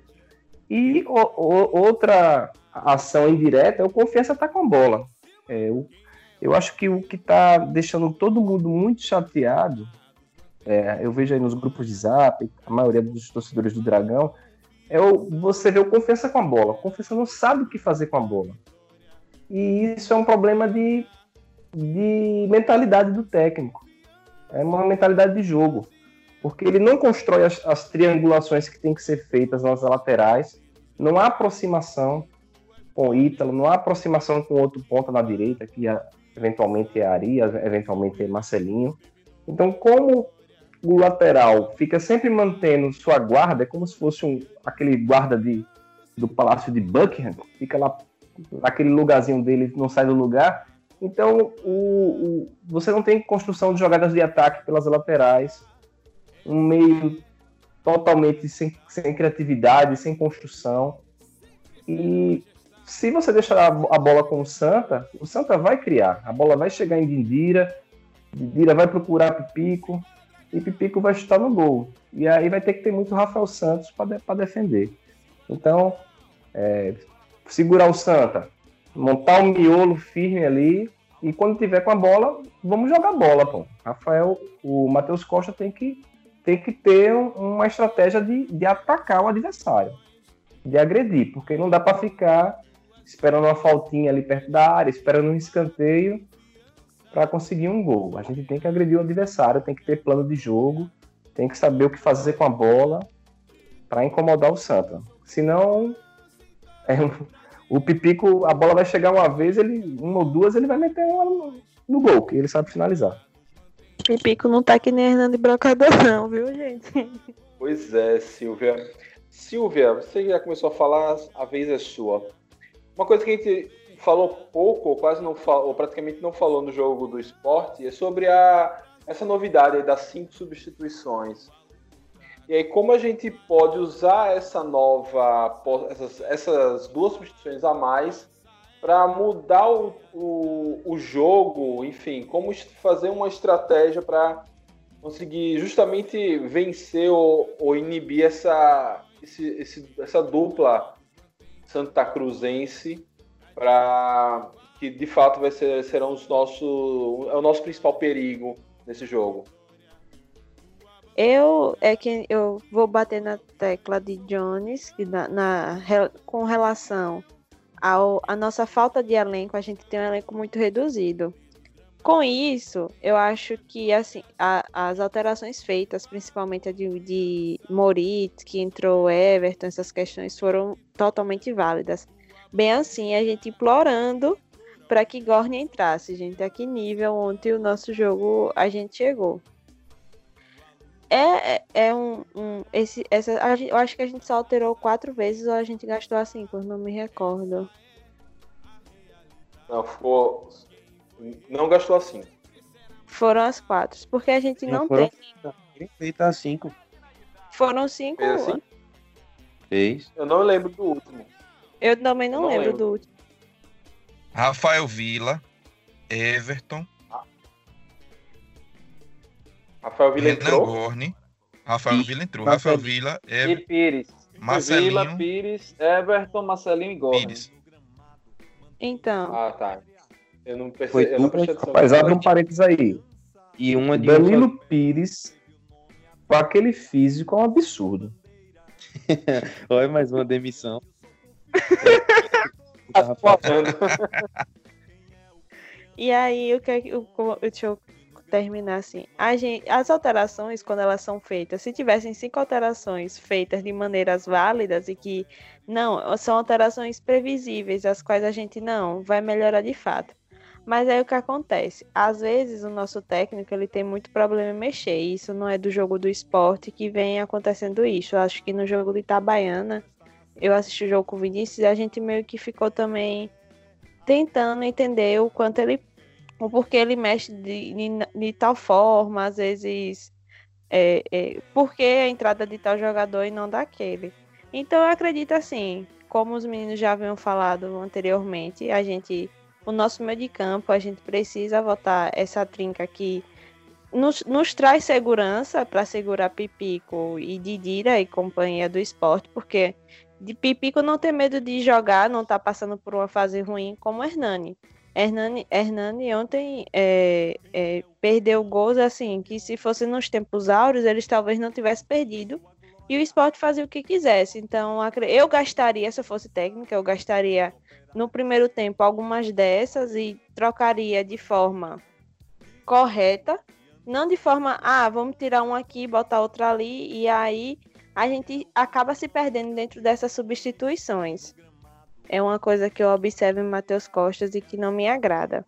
E o, o, outra ação indireta é o confiança tá com bola. É, eu, eu acho que o que está deixando todo mundo muito chateado, é, eu vejo aí nos grupos de zap, a maioria dos torcedores do Dragão, é o, você vê o confiança com a bola. O confiança não sabe o que fazer com a bola. E isso é um problema de, de mentalidade do técnico. É uma mentalidade de jogo porque ele não constrói as, as triangulações que têm que ser feitas nas laterais, não há aproximação com o Ítalo, não há aproximação com outro ponta na direita, que eventualmente é Arias, eventualmente é Marcelinho. Então, como o lateral fica sempre mantendo sua guarda, é como se fosse um, aquele guarda de, do Palácio de Buckingham, fica lá naquele lugarzinho dele, não sai do lugar. Então, o, o, você não tem construção de jogadas de ataque pelas laterais, um meio totalmente sem, sem criatividade, sem construção. E se você deixar a, a bola com o Santa, o Santa vai criar. A bola vai chegar em Dindira, Dindira vai procurar Pipico, e Pipico vai chutar no gol. E aí vai ter que ter muito Rafael Santos para de, defender. Então, é, segurar o Santa, montar um miolo firme ali, e quando tiver com a bola, vamos jogar bola, pô. Rafael, o Matheus Costa tem que tem que ter uma estratégia de, de atacar o adversário, de agredir, porque não dá para ficar esperando uma faltinha ali perto da área, esperando um escanteio para conseguir um gol. A gente tem que agredir o adversário, tem que ter plano de jogo, tem que saber o que fazer com a bola para incomodar o Santa. Senão, é, o Pipico, a bola vai chegar uma vez, ele, uma ou duas, ele vai meter uma no, no gol, que ele sabe finalizar. Pipico não tá que nem Hernando Brocador, [LAUGHS] não, viu, gente? Pois é, Silvia. Silvia, você já começou a falar, a vez é sua. Uma coisa que a gente falou pouco, ou quase não falou, ou praticamente não falou no jogo do esporte, é sobre a, essa novidade das cinco substituições. E aí, como a gente pode usar essa nova, essas, essas duas substituições a mais para mudar o, o, o, jogo, enfim, como fazer uma estratégia para conseguir justamente vencer ou, ou inibir essa, esse, esse, essa dupla Santa Cruzense para que de fato vai ser serão os nossos é o nosso principal perigo nesse jogo. Eu é que eu vou bater na tecla de Jones na, na com relação ao, a nossa falta de elenco, a gente tem um elenco muito reduzido. Com isso, eu acho que assim a, as alterações feitas, principalmente a de, de Moritz, que entrou Everton, essas questões foram totalmente válidas. Bem assim, a gente implorando para que Gorne entrasse, gente. A que nível ontem o nosso jogo a gente chegou. É, é, é um, um esse, essa, eu acho que a gente só alterou quatro vezes ou a gente gastou as cinco, não me recordo. Não, ficou. Não gastou assim. Foram as quatro, porque a gente não, não foram, tem. Feita as cinco. Foram cinco. Fez assim? Fez. Eu não lembro do último. Eu também não, não lembro, lembro do último. Rafael Vila, Everton, Rafael Vila Renan entrou. Gorni. Rafael Vila entrou. Rafael Vila, Ever... E Pires. Marcelinho. Vila, Pires, Everton, Marcelinho e Gorni. Pires. Então. Ah, tá. Eu não percebi. Eu não percebi Rapaz, abre um parênteses aí. E uma de Danilo um... Pires, com aquele físico, é um absurdo. [LAUGHS] Olha mais uma demissão. [LAUGHS] e aí, o que é o, deixa eu terminar assim. Gente, as alterações, quando elas são feitas, se tivessem cinco alterações feitas de maneiras válidas e que não, são alterações previsíveis, as quais a gente não vai melhorar de fato. Mas aí o que acontece? Às vezes o nosso técnico ele tem muito problema em mexer. Isso não é do jogo do esporte que vem acontecendo isso. Eu acho que no jogo de Itabaiana, eu assisti o jogo com o Vinícius e a gente meio que ficou também tentando entender o quanto ele o porquê ele mexe de, de, de tal forma, às vezes é, é, por que a entrada de tal jogador e não daquele. Então eu acredito assim, como os meninos já haviam falado anteriormente, a gente, o nosso meio de campo, a gente precisa votar essa trinca que nos, nos traz segurança para segurar Pipico e Didira e companhia do esporte, porque de Pipico não tem medo de jogar, não tá passando por uma fase ruim como Hernani. Hernani, Hernani ontem é, é, perdeu gols assim, que se fosse nos tempos áureos, eles talvez não tivessem perdido. E o esporte fazia o que quisesse. Então, eu gastaria, se eu fosse técnica, eu gastaria no primeiro tempo algumas dessas e trocaria de forma correta. Não de forma, ah, vamos tirar um aqui, botar outro ali, e aí a gente acaba se perdendo dentro dessas substituições é uma coisa que eu observo em Matheus Costas e que não me agrada.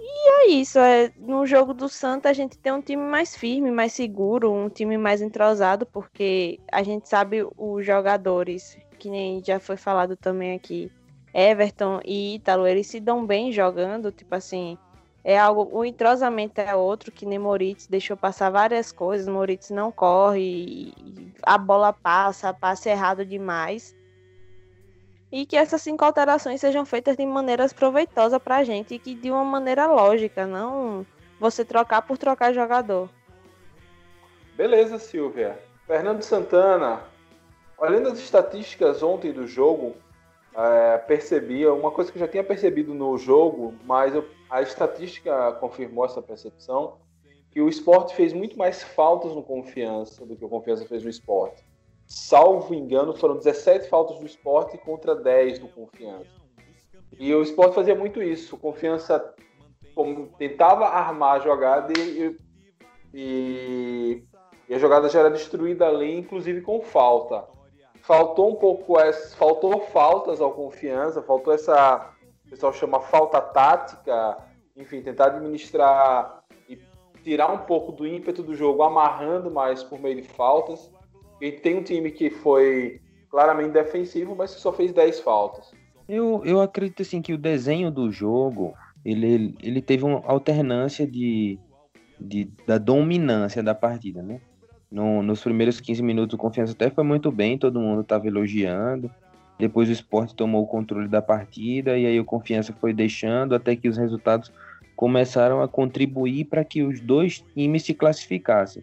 E é isso, é, no jogo do Santa a gente tem um time mais firme, mais seguro, um time mais entrosado, porque a gente sabe os jogadores, que nem já foi falado também aqui, Everton e Ítalo, eles se dão bem jogando, tipo assim, é algo, o entrosamento é outro, que nem Moritz deixou passar várias coisas, Moritz não corre, a bola passa, passa errado demais e que essas cinco alterações sejam feitas de maneiras proveitosas para a gente e que de uma maneira lógica, não você trocar por trocar jogador. Beleza, Silvia. Fernando Santana, olhando as estatísticas ontem do jogo, é, percebia uma coisa que eu já tinha percebido no jogo, mas eu, a estatística confirmou essa percepção, que o esporte fez muito mais faltas no Confiança do que o Confiança fez no esporte salvo engano, foram 17 faltas do esporte contra 10 do Confiança. E o esporte fazia muito isso. O Confiança tentava armar a jogada e, e, e, a jogada já era destruída ali, inclusive com falta. Faltou um pouco, essa, faltou faltas ao Confiança, faltou essa, pessoal chama falta tática, enfim, tentar administrar e tirar um pouco do ímpeto do jogo, amarrando mais por meio de faltas. E tem um time que foi claramente defensivo, mas que só fez 10 faltas. Eu, eu acredito assim que o desenho do jogo ele, ele teve uma alternância de, de da dominância da partida, né? No, nos primeiros 15 minutos o Confiança até foi muito bem, todo mundo estava elogiando. Depois o esporte tomou o controle da partida e aí o Confiança foi deixando até que os resultados começaram a contribuir para que os dois times se classificassem.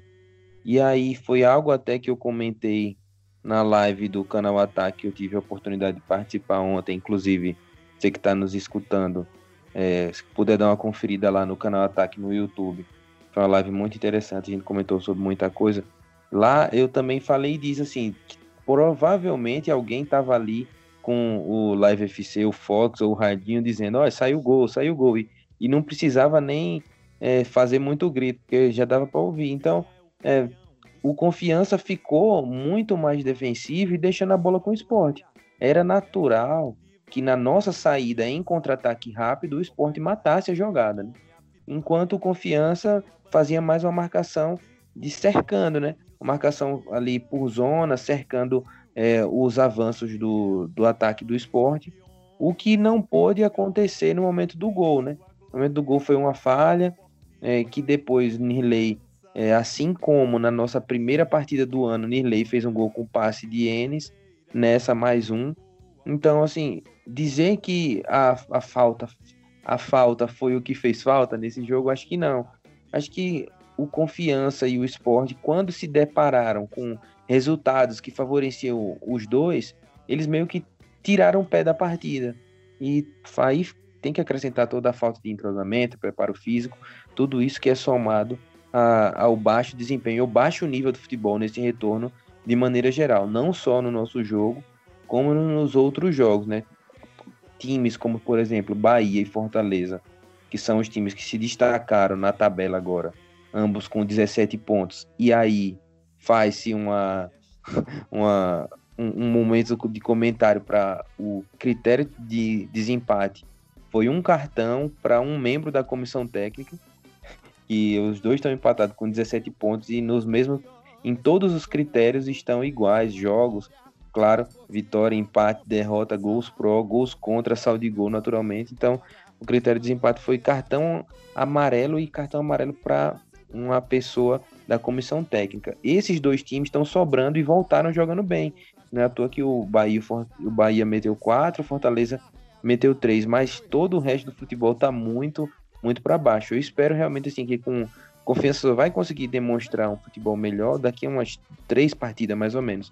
E aí foi algo até que eu comentei na live do canal Ataque, eu tive a oportunidade de participar ontem, inclusive você que está nos escutando, é, se puder dar uma conferida lá no canal Ataque no YouTube. Foi uma live muito interessante, a gente comentou sobre muita coisa. Lá eu também falei disso assim, que provavelmente alguém estava ali com o Live FC, o Fox ou o Radinho dizendo, ó, saiu gol, saiu gol. E e não precisava nem é, fazer muito grito, porque já dava para ouvir. Então, é, o confiança ficou muito mais defensivo e deixando a bola com o esporte. Era natural que na nossa saída em contra-ataque rápido o esporte matasse a jogada. Né? Enquanto o confiança fazia mais uma marcação de cercando, né? Marcação ali por zona, cercando é, os avanços do, do ataque do esporte, o que não pôde acontecer no momento do gol, né? O momento do gol foi uma falha, é, que depois Nirley, é, assim como na nossa primeira partida do ano, Nirley fez um gol com passe de Enes, nessa mais um. Então, assim, dizer que a, a falta a falta foi o que fez falta nesse jogo, acho que não. Acho que o Confiança e o Esporte, quando se depararam com resultados que favoreciam os dois, eles meio que tiraram o pé da partida. E aí tem que acrescentar toda a falta de entrosamento, preparo físico, tudo isso que é somado a, ao baixo desempenho, ao baixo nível do futebol nesse retorno de maneira geral, não só no nosso jogo, como nos outros jogos, né? Times como, por exemplo, Bahia e Fortaleza, que são os times que se destacaram na tabela agora, ambos com 17 pontos, e aí faz-se uma, [LAUGHS] uma, um, um momento de comentário para o critério de desempate foi um cartão para um membro da comissão técnica, e os dois estão empatados com 17 pontos e nos mesmos em todos os critérios estão iguais, jogos, claro, vitória, empate, derrota, gols pró, gols contra, saldo de gol naturalmente. Então, o critério de desempate foi cartão amarelo e cartão amarelo para uma pessoa da comissão técnica. Esses dois times estão sobrando e voltaram jogando bem. Não é à toa que o Bahia, o Bahia meteu 4, Fortaleza meteu 3, mas todo o resto do futebol está muito, muito para baixo. Eu espero realmente assim que com confiança vai conseguir demonstrar um futebol melhor daqui a umas três partidas mais ou menos.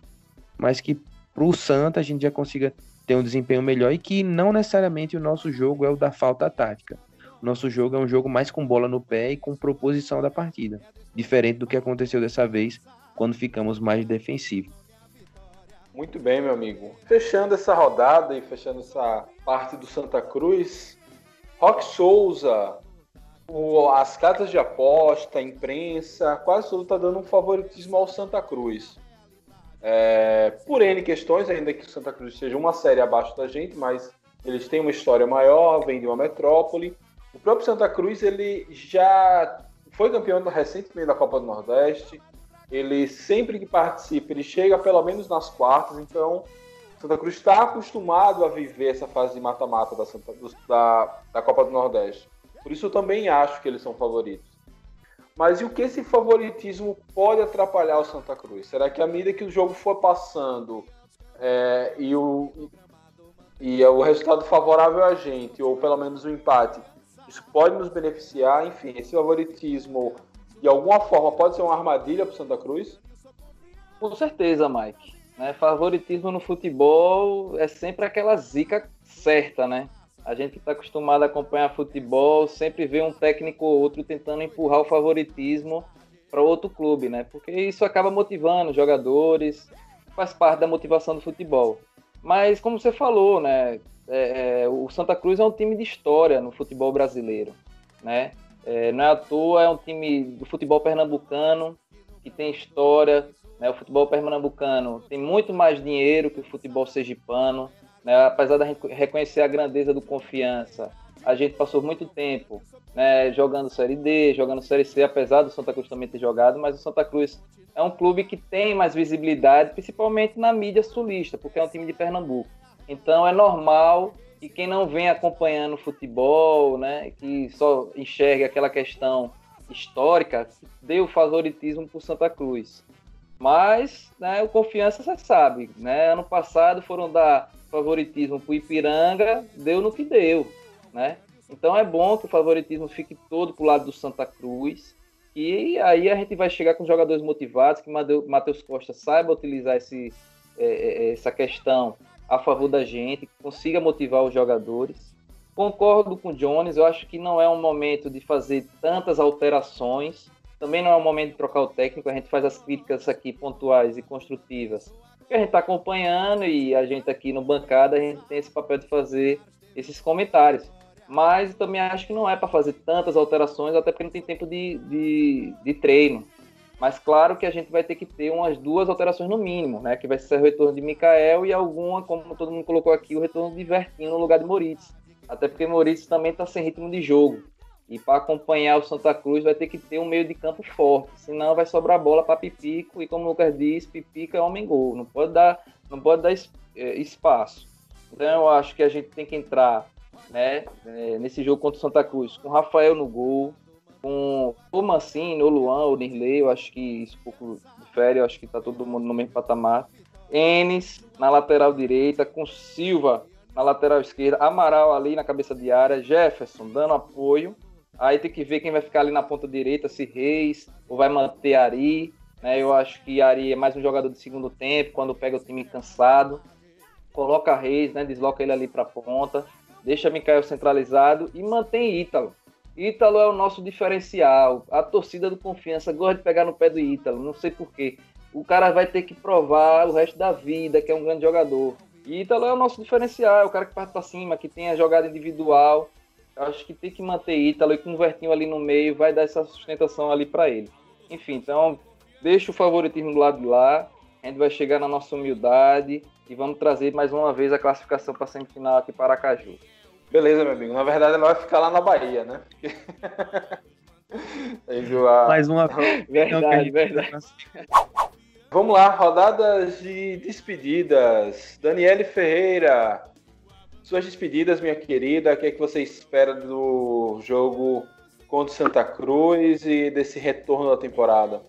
Mas que para o Santa a gente já consiga ter um desempenho melhor e que não necessariamente o nosso jogo é o da falta tática. Nosso jogo é um jogo mais com bola no pé e com proposição da partida, diferente do que aconteceu dessa vez quando ficamos mais defensivos. Muito bem, meu amigo. Fechando essa rodada e fechando essa parte do Santa Cruz, Rock Souza, o, as cartas de aposta, a imprensa, quase tudo está dando um favoritismo ao Santa Cruz. É, por N questões, ainda que o Santa Cruz seja uma série abaixo da gente, mas eles têm uma história maior, vem de uma metrópole. O próprio Santa Cruz ele já foi campeão recentemente da Copa do Nordeste. Ele sempre que participa, ele chega pelo menos nas quartas. Então, Santa Cruz está acostumado a viver essa fase de mata-mata da, da, da Copa do Nordeste. Por isso eu também acho que eles são favoritos. Mas e o que esse favoritismo pode atrapalhar o Santa Cruz? Será que à medida que o jogo for passando é, e, o, e o resultado favorável a gente, ou pelo menos o um empate, isso pode nos beneficiar? Enfim, esse favoritismo de alguma forma pode ser uma armadilha para Santa Cruz? Com certeza, Mike. Né? Favoritismo no futebol é sempre aquela zica certa, né? A gente que está acostumado a acompanhar futebol sempre vê um técnico ou outro tentando empurrar o favoritismo para outro clube, né? Porque isso acaba motivando jogadores, faz parte da motivação do futebol. Mas como você falou, né? É, é, o Santa Cruz é um time de história no futebol brasileiro, né? É, não é à toa, é um time do futebol pernambucano que tem história. Né? O futebol pernambucano tem muito mais dinheiro que o futebol sergipano. Né? Apesar da gente reconhecer a grandeza do Confiança, a gente passou muito tempo né, jogando Série D, jogando Série C, apesar do Santa Cruz também ter jogado, mas o Santa Cruz é um clube que tem mais visibilidade, principalmente na mídia sulista, porque é um time de Pernambuco. Então é normal que quem não vem acompanhando futebol, né, que só enxerga aquela questão histórica, o favoritismo para o Santa Cruz. Mas né, o confiança você sabe, né? Ano passado foram dar favoritismo para o Ipiranga, deu no que deu, né? Então é bom que o favoritismo fique todo para o lado do Santa Cruz. E aí a gente vai chegar com jogadores motivados, que Matheus Costa saiba utilizar esse, é, é, essa questão a favor da gente, consiga motivar os jogadores. Concordo com o Jones, eu acho que não é um momento de fazer tantas alterações também não é o momento de trocar o técnico, a gente faz as críticas aqui pontuais e construtivas. Que a gente está acompanhando e a gente aqui no bancada, a gente tem esse papel de fazer esses comentários. mas também acho que não é para fazer tantas alterações, até porque não tem tempo de, de, de, treino. Mas claro que a gente vai ter que ter umas duas alterações no mínimo, né? Que vai ser o retorno de Mikael e alguma, como todo mundo colocou aqui, o retorno de Vertinho no lugar de Moritz. Até porque Moritz também está sem ritmo de jogo. E para acompanhar o Santa Cruz vai ter que ter um meio de campo forte, senão vai sobrar bola para Pipico e como o Lucas diz, Pipico é homem gol, não pode dar, não pode dar é, espaço. Então eu acho que a gente tem que entrar né, é, nesse jogo contra o Santa Cruz com Rafael no gol, com o Mancini, o Luan, o Nirley, eu acho que isso um pouco difere, eu acho que está todo mundo no mesmo patamar. Enes na lateral direita, com Silva na lateral esquerda, Amaral ali na cabeça de área, Jefferson dando apoio Aí tem que ver quem vai ficar ali na ponta direita, se Reis ou vai manter Ari. Né? Eu acho que Ari é mais um jogador de segundo tempo, quando pega o time cansado. Coloca Reis, né? desloca ele ali para ponta, deixa Mikael centralizado e mantém Ítalo. Ítalo é o nosso diferencial. A torcida do Confiança gosta de pegar no pé do Ítalo, não sei porquê. O cara vai ter que provar o resto da vida que é um grande jogador. Ítalo é o nosso diferencial, é o cara que parte para cima, que tem a jogada individual acho que tem que manter Ítalo e com o Vertinho ali no meio vai dar essa sustentação ali para ele. Enfim, então deixa o favoritismo do lado de lá. A gente vai chegar na nossa humildade e vamos trazer mais uma vez a classificação para semifinal aqui para Aracaju. Beleza, meu amigo. Na verdade, ela vai ficar lá na Bahia, né? [LAUGHS] mais uma vez. [LAUGHS] Verdade, verdade. Vamos lá, rodadas de despedidas. Daniele Ferreira, suas despedidas, minha querida, o que é que você espera do jogo contra o Santa Cruz e desse retorno da temporada?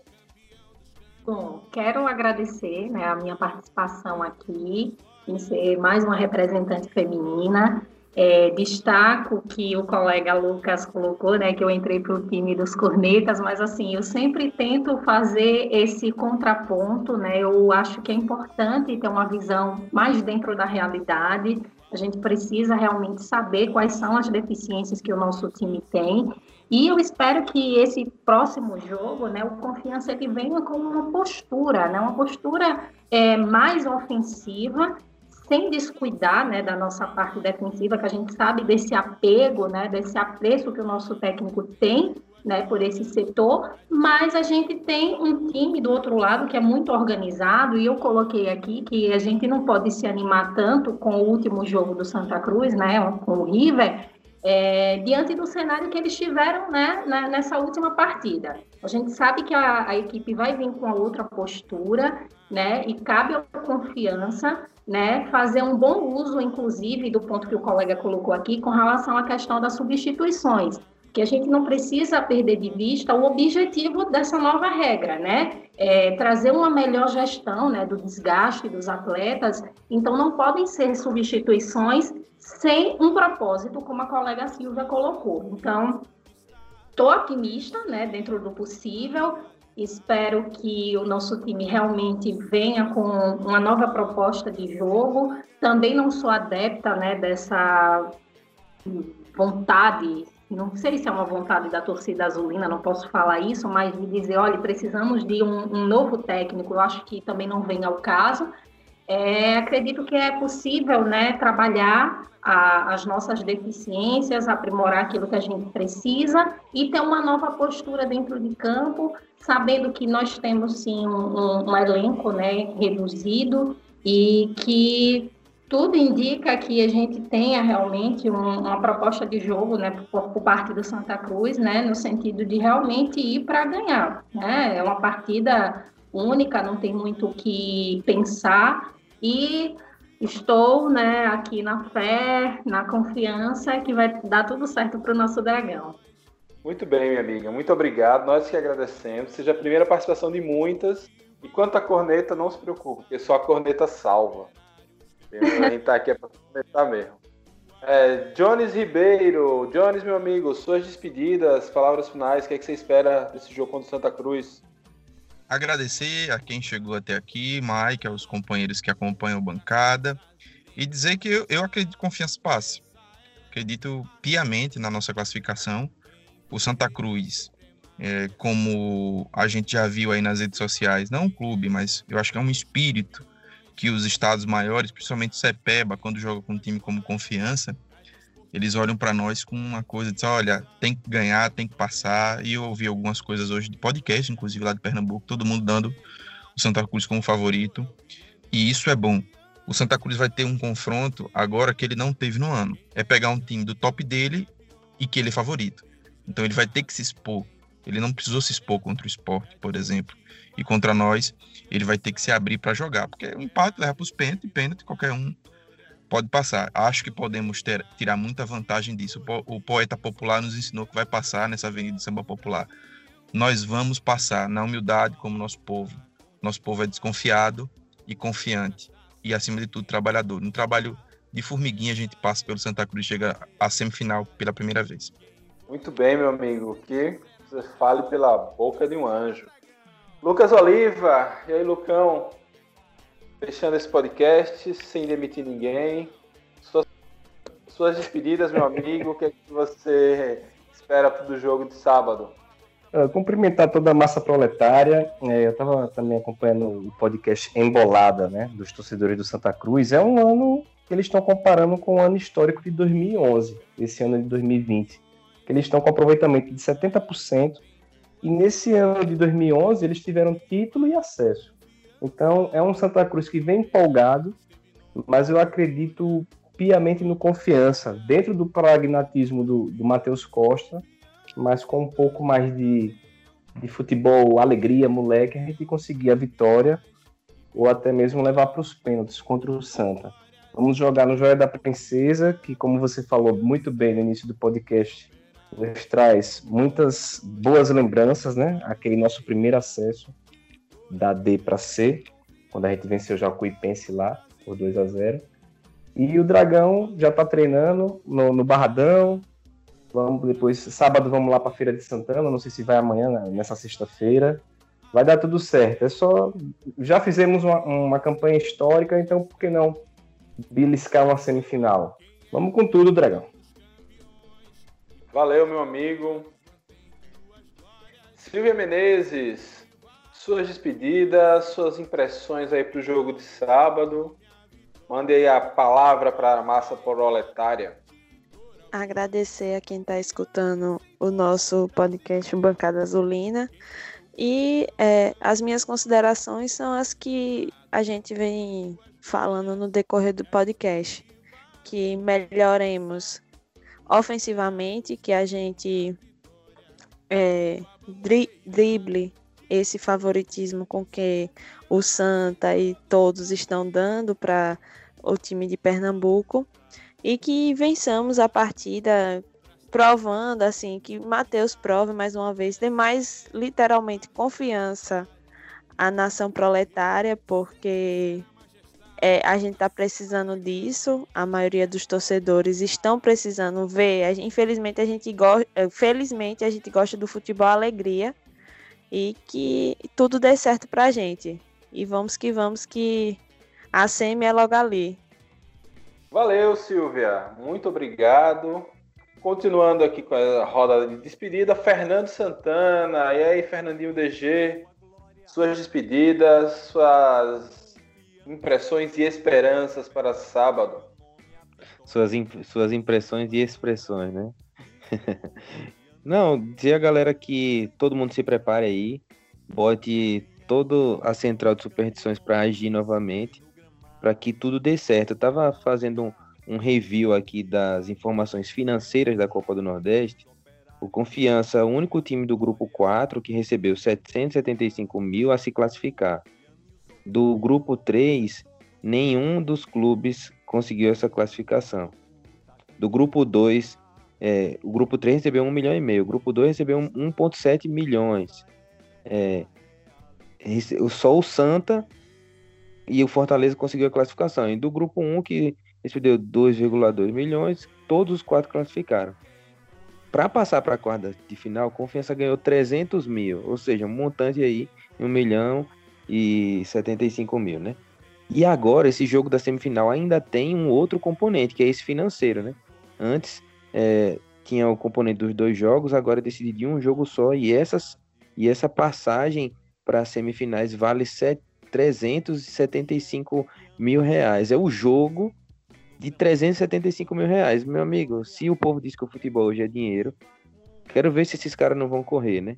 Bom, quero agradecer né, a minha participação aqui, em ser mais uma representante feminina. É, destaco que o colega Lucas colocou, né, que eu entrei para o time dos cornetas, mas assim, eu sempre tento fazer esse contraponto, né, eu acho que é importante ter uma visão mais dentro da realidade, a gente precisa realmente saber quais são as deficiências que o nosso time tem. E eu espero que esse próximo jogo, né, o Confiança ele venha com uma postura, né, uma postura é, mais ofensiva, sem descuidar né, da nossa parte defensiva, que a gente sabe desse apego, né, desse apreço que o nosso técnico tem né, por esse setor, mas a gente tem um time do outro lado que é muito organizado, e eu coloquei aqui que a gente não pode se animar tanto com o último jogo do Santa Cruz, né, com o River, é, diante do cenário que eles tiveram né, nessa última partida. A gente sabe que a, a, equipe vai vir com outra postura, né, e cabe a confiança né, fazer um bom uso, inclusive, do ponto que o colega colocou aqui, com relação à questão das substituições que a gente não precisa perder de vista o objetivo dessa nova regra, né? É trazer uma melhor gestão né, do desgaste dos atletas. Então, não podem ser substituições sem um propósito, como a colega Silvia colocou. Então, estou otimista, né, dentro do possível. Espero que o nosso time realmente venha com uma nova proposta de jogo. Também não sou adepta né, dessa vontade não sei se é uma vontade da torcida azulina, não posso falar isso, mas de dizer, olha, precisamos de um, um novo técnico, eu acho que também não vem ao caso. É, acredito que é possível né, trabalhar a, as nossas deficiências, aprimorar aquilo que a gente precisa e ter uma nova postura dentro de campo, sabendo que nós temos sim um, um, um elenco né, reduzido e que tudo indica que a gente tenha realmente um, uma proposta de jogo, né, por, por, parte do Santa Cruz, né, no sentido de realmente ir para ganhar, né? É uma partida única, não tem muito o que pensar e estou, né, aqui na fé, na confiança que vai dar tudo certo para o nosso dragão. Muito bem, minha amiga, muito obrigado. Nós que agradecemos. Seja a primeira participação de muitas. E quanto à corneta, não se preocupe, porque só a corneta salva. A gente tá aqui é pra comentar mesmo. É, Jones Ribeiro, Jones, meu amigo, suas despedidas, palavras finais, o que, é que você espera desse jogo contra o Santa Cruz? Agradecer a quem chegou até aqui, Mike, aos companheiros que acompanham a bancada, e dizer que eu, eu acredito que confiança passe. Acredito piamente na nossa classificação. O Santa Cruz, é, como a gente já viu aí nas redes sociais, não um clube, mas eu acho que é um espírito que os estados maiores, principalmente o CEPEBA, quando joga com um time como Confiança, eles olham para nós com uma coisa de, olha, tem que ganhar, tem que passar. E eu ouvi algumas coisas hoje de podcast, inclusive lá de Pernambuco, todo mundo dando o Santa Cruz como favorito. E isso é bom. O Santa Cruz vai ter um confronto agora que ele não teve no ano. É pegar um time do top dele e que ele é favorito. Então ele vai ter que se expor. Ele não precisou se expor contra o esporte, por exemplo. E contra nós, ele vai ter que se abrir para jogar. Porque o empate leva para os pênaltis, e pênalti qualquer um pode passar. Acho que podemos ter, tirar muita vantagem disso. O poeta popular nos ensinou que vai passar nessa avenida de samba popular. Nós vamos passar na humildade como nosso povo. Nosso povo é desconfiado e confiante. E, acima de tudo, trabalhador. No trabalho de formiguinha, a gente passa pelo Santa Cruz e chega à semifinal pela primeira vez. Muito bem, meu amigo. Que fale pela boca de um anjo. Lucas Oliva, e aí, Lucão? Fechando esse podcast, sem demitir ninguém. Suas, suas despedidas, meu amigo. o que, é que você espera do jogo de sábado? Uh, cumprimentar toda a massa proletária. É, eu estava também acompanhando o podcast Embolada, né, dos torcedores do Santa Cruz. É um ano que eles estão comparando com o ano histórico de 2011, esse ano de 2020. Que eles estão com aproveitamento de 70%. E nesse ano de 2011 eles tiveram título e acesso. Então, é um Santa Cruz que vem empolgado, mas eu acredito piamente no confiança, dentro do pragmatismo do, do Matheus Costa, mas com um pouco mais de, de futebol, alegria, moleque, a gente conseguir a vitória ou até mesmo levar para os pênaltis contra o Santa. Vamos jogar no Joia da Princesa, que, como você falou muito bem no início do podcast, nos traz muitas boas lembranças, né? Aquele nosso primeiro acesso da D para C, quando a gente venceu o Cuipense lá, por 2 a 0 E o Dragão já está treinando no, no, Barradão. Vamos depois, sábado, vamos lá para Feira de Santana. Não sei se vai amanhã, né, nessa sexta-feira. Vai dar tudo certo. É só. Já fizemos uma, uma campanha histórica, então por que não beliscar uma semifinal? Vamos com tudo, Dragão. Valeu, meu amigo. Silvia Menezes, suas despedidas, suas impressões aí para o jogo de sábado. Mande aí a palavra para a massa proletária. Agradecer a quem está escutando o nosso podcast Bancada Azulina. E é, as minhas considerações são as que a gente vem falando no decorrer do podcast. Que melhoremos ofensivamente, que a gente é, dri drible esse favoritismo com que o Santa e todos estão dando para o time de Pernambuco. E que vençamos a partida provando assim que Matheus prove mais uma vez dê mais literalmente confiança à nação proletária porque é, a gente está precisando disso, a maioria dos torcedores estão precisando ver. Infelizmente a gente gosta, felizmente a gente gosta do futebol alegria e que tudo dê certo pra gente. E vamos que vamos que a SEMI é logo ali. Valeu, Silvia. Muito obrigado. Continuando aqui com a roda de despedida, Fernando Santana. E aí, Fernandinho DG, suas despedidas, suas impressões e esperanças para sábado. Suas, imp suas impressões e expressões, né? [LAUGHS] Não, dizer a galera que todo mundo se prepare aí, bote toda a central de superstições para agir novamente, para que tudo dê certo. Eu tava fazendo um, um review aqui das informações financeiras da Copa do Nordeste. O Confiança, o único time do grupo 4 que recebeu 775 mil a se classificar. Do grupo 3, nenhum dos clubes conseguiu essa classificação. Do grupo 2, é, o grupo 3 recebeu 1 milhão e meio, o grupo 2 recebeu 1,7 milhões. É, só o Santa e o Fortaleza conseguiu a classificação. E do grupo 1, que recebeu 2,2 milhões, todos os quatro classificaram. Para passar para a quarta de final, Confiança ganhou 300 mil, ou seja, um montante aí, 1 milhão e 75 mil, né? E agora, esse jogo da semifinal ainda tem um outro componente, que é esse financeiro, né? Antes, é, tinha o componente dos dois jogos, agora decidi de um jogo só, e, essas, e essa passagem para as semifinais vale set, 375 mil reais. É o jogo de 375 mil reais. Meu amigo, se o povo diz que o futebol hoje é dinheiro, quero ver se esses caras não vão correr, né?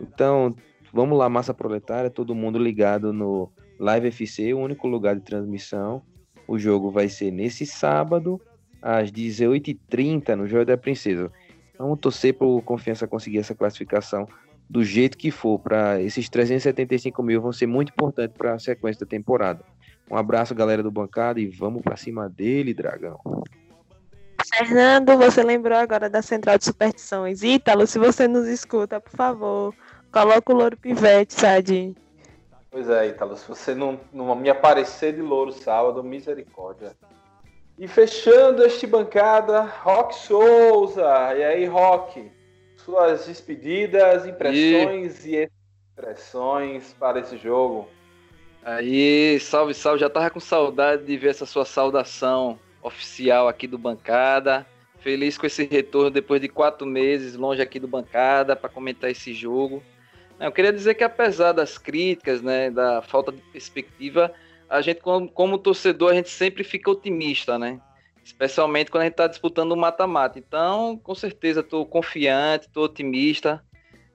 Então, vamos lá, massa proletária, todo mundo ligado no Live FC, o único lugar de transmissão. O jogo vai ser nesse sábado, às 18h30, no Joio da Princesa. Vamos torcer para o Confiança conseguir essa classificação do jeito que for. Para esses 375 mil vão ser muito importantes para a sequência da temporada. Um abraço, galera do bancada, e vamos para cima dele, Dragão. Fernando, você lembrou agora da Central de Superstições. Ítalo, se você nos escuta, por favor, coloca o louro pivete, Sadinho. Pois é, Ítalo, se você não, não me aparecer de louro sábado, misericórdia. E fechando este bancada, Rock Souza. E aí, Rock, suas despedidas, impressões e, e expressões para esse jogo. Aí, salve, salve. Já tava com saudade de ver essa sua saudação oficial aqui do Bancada. Feliz com esse retorno depois de quatro meses longe aqui do Bancada para comentar esse jogo. Eu queria dizer que apesar das críticas, né, da falta de perspectiva, a gente como, como torcedor a gente sempre fica otimista, né? Especialmente quando a gente está disputando um mata-mata. Então, com certeza, estou confiante, estou otimista.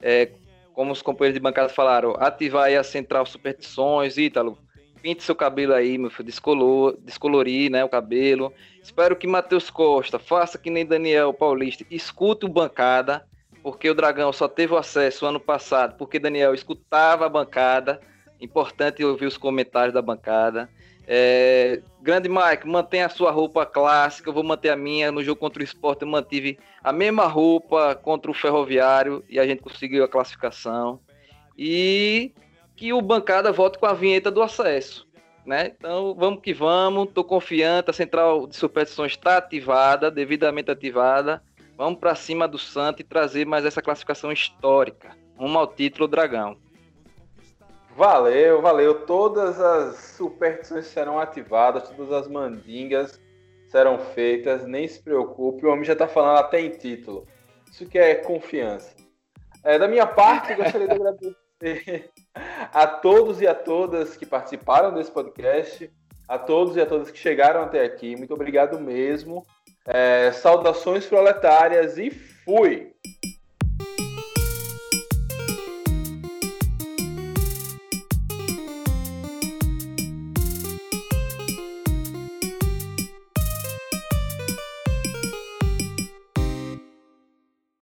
É, como os companheiros de bancada falaram, ativar aí a central superstições, Ítalo, pinte seu cabelo aí, meu filho, descolor, descolorir, né, o cabelo. Espero que Matheus Costa faça que nem Daniel Paulista, escute o bancada, porque o Dragão só teve o acesso ano passado, porque Daniel escutava a bancada. Importante ouvir os comentários da bancada. É, grande Mike, mantenha a sua roupa clássica, eu vou manter a minha. No jogo contra o esporte eu mantive a mesma roupa contra o Ferroviário e a gente conseguiu a classificação. E que o bancada volte com a vinheta do acesso. Né? Então vamos que vamos, estou confiante, a central de superstições está ativada, devidamente ativada. Vamos para cima do Santo e trazer mais essa classificação histórica. Rumo ao título Dragão. Valeu, valeu. Todas as superstições serão ativadas, todas as mandingas serão feitas. Nem se preocupe, o homem já está falando até em título. Isso que é confiança. É, da minha parte, gostaria de [LAUGHS] agradecer a todos e a todas que participaram desse podcast, a todos e a todas que chegaram até aqui. Muito obrigado mesmo. É, saudações proletárias e fui!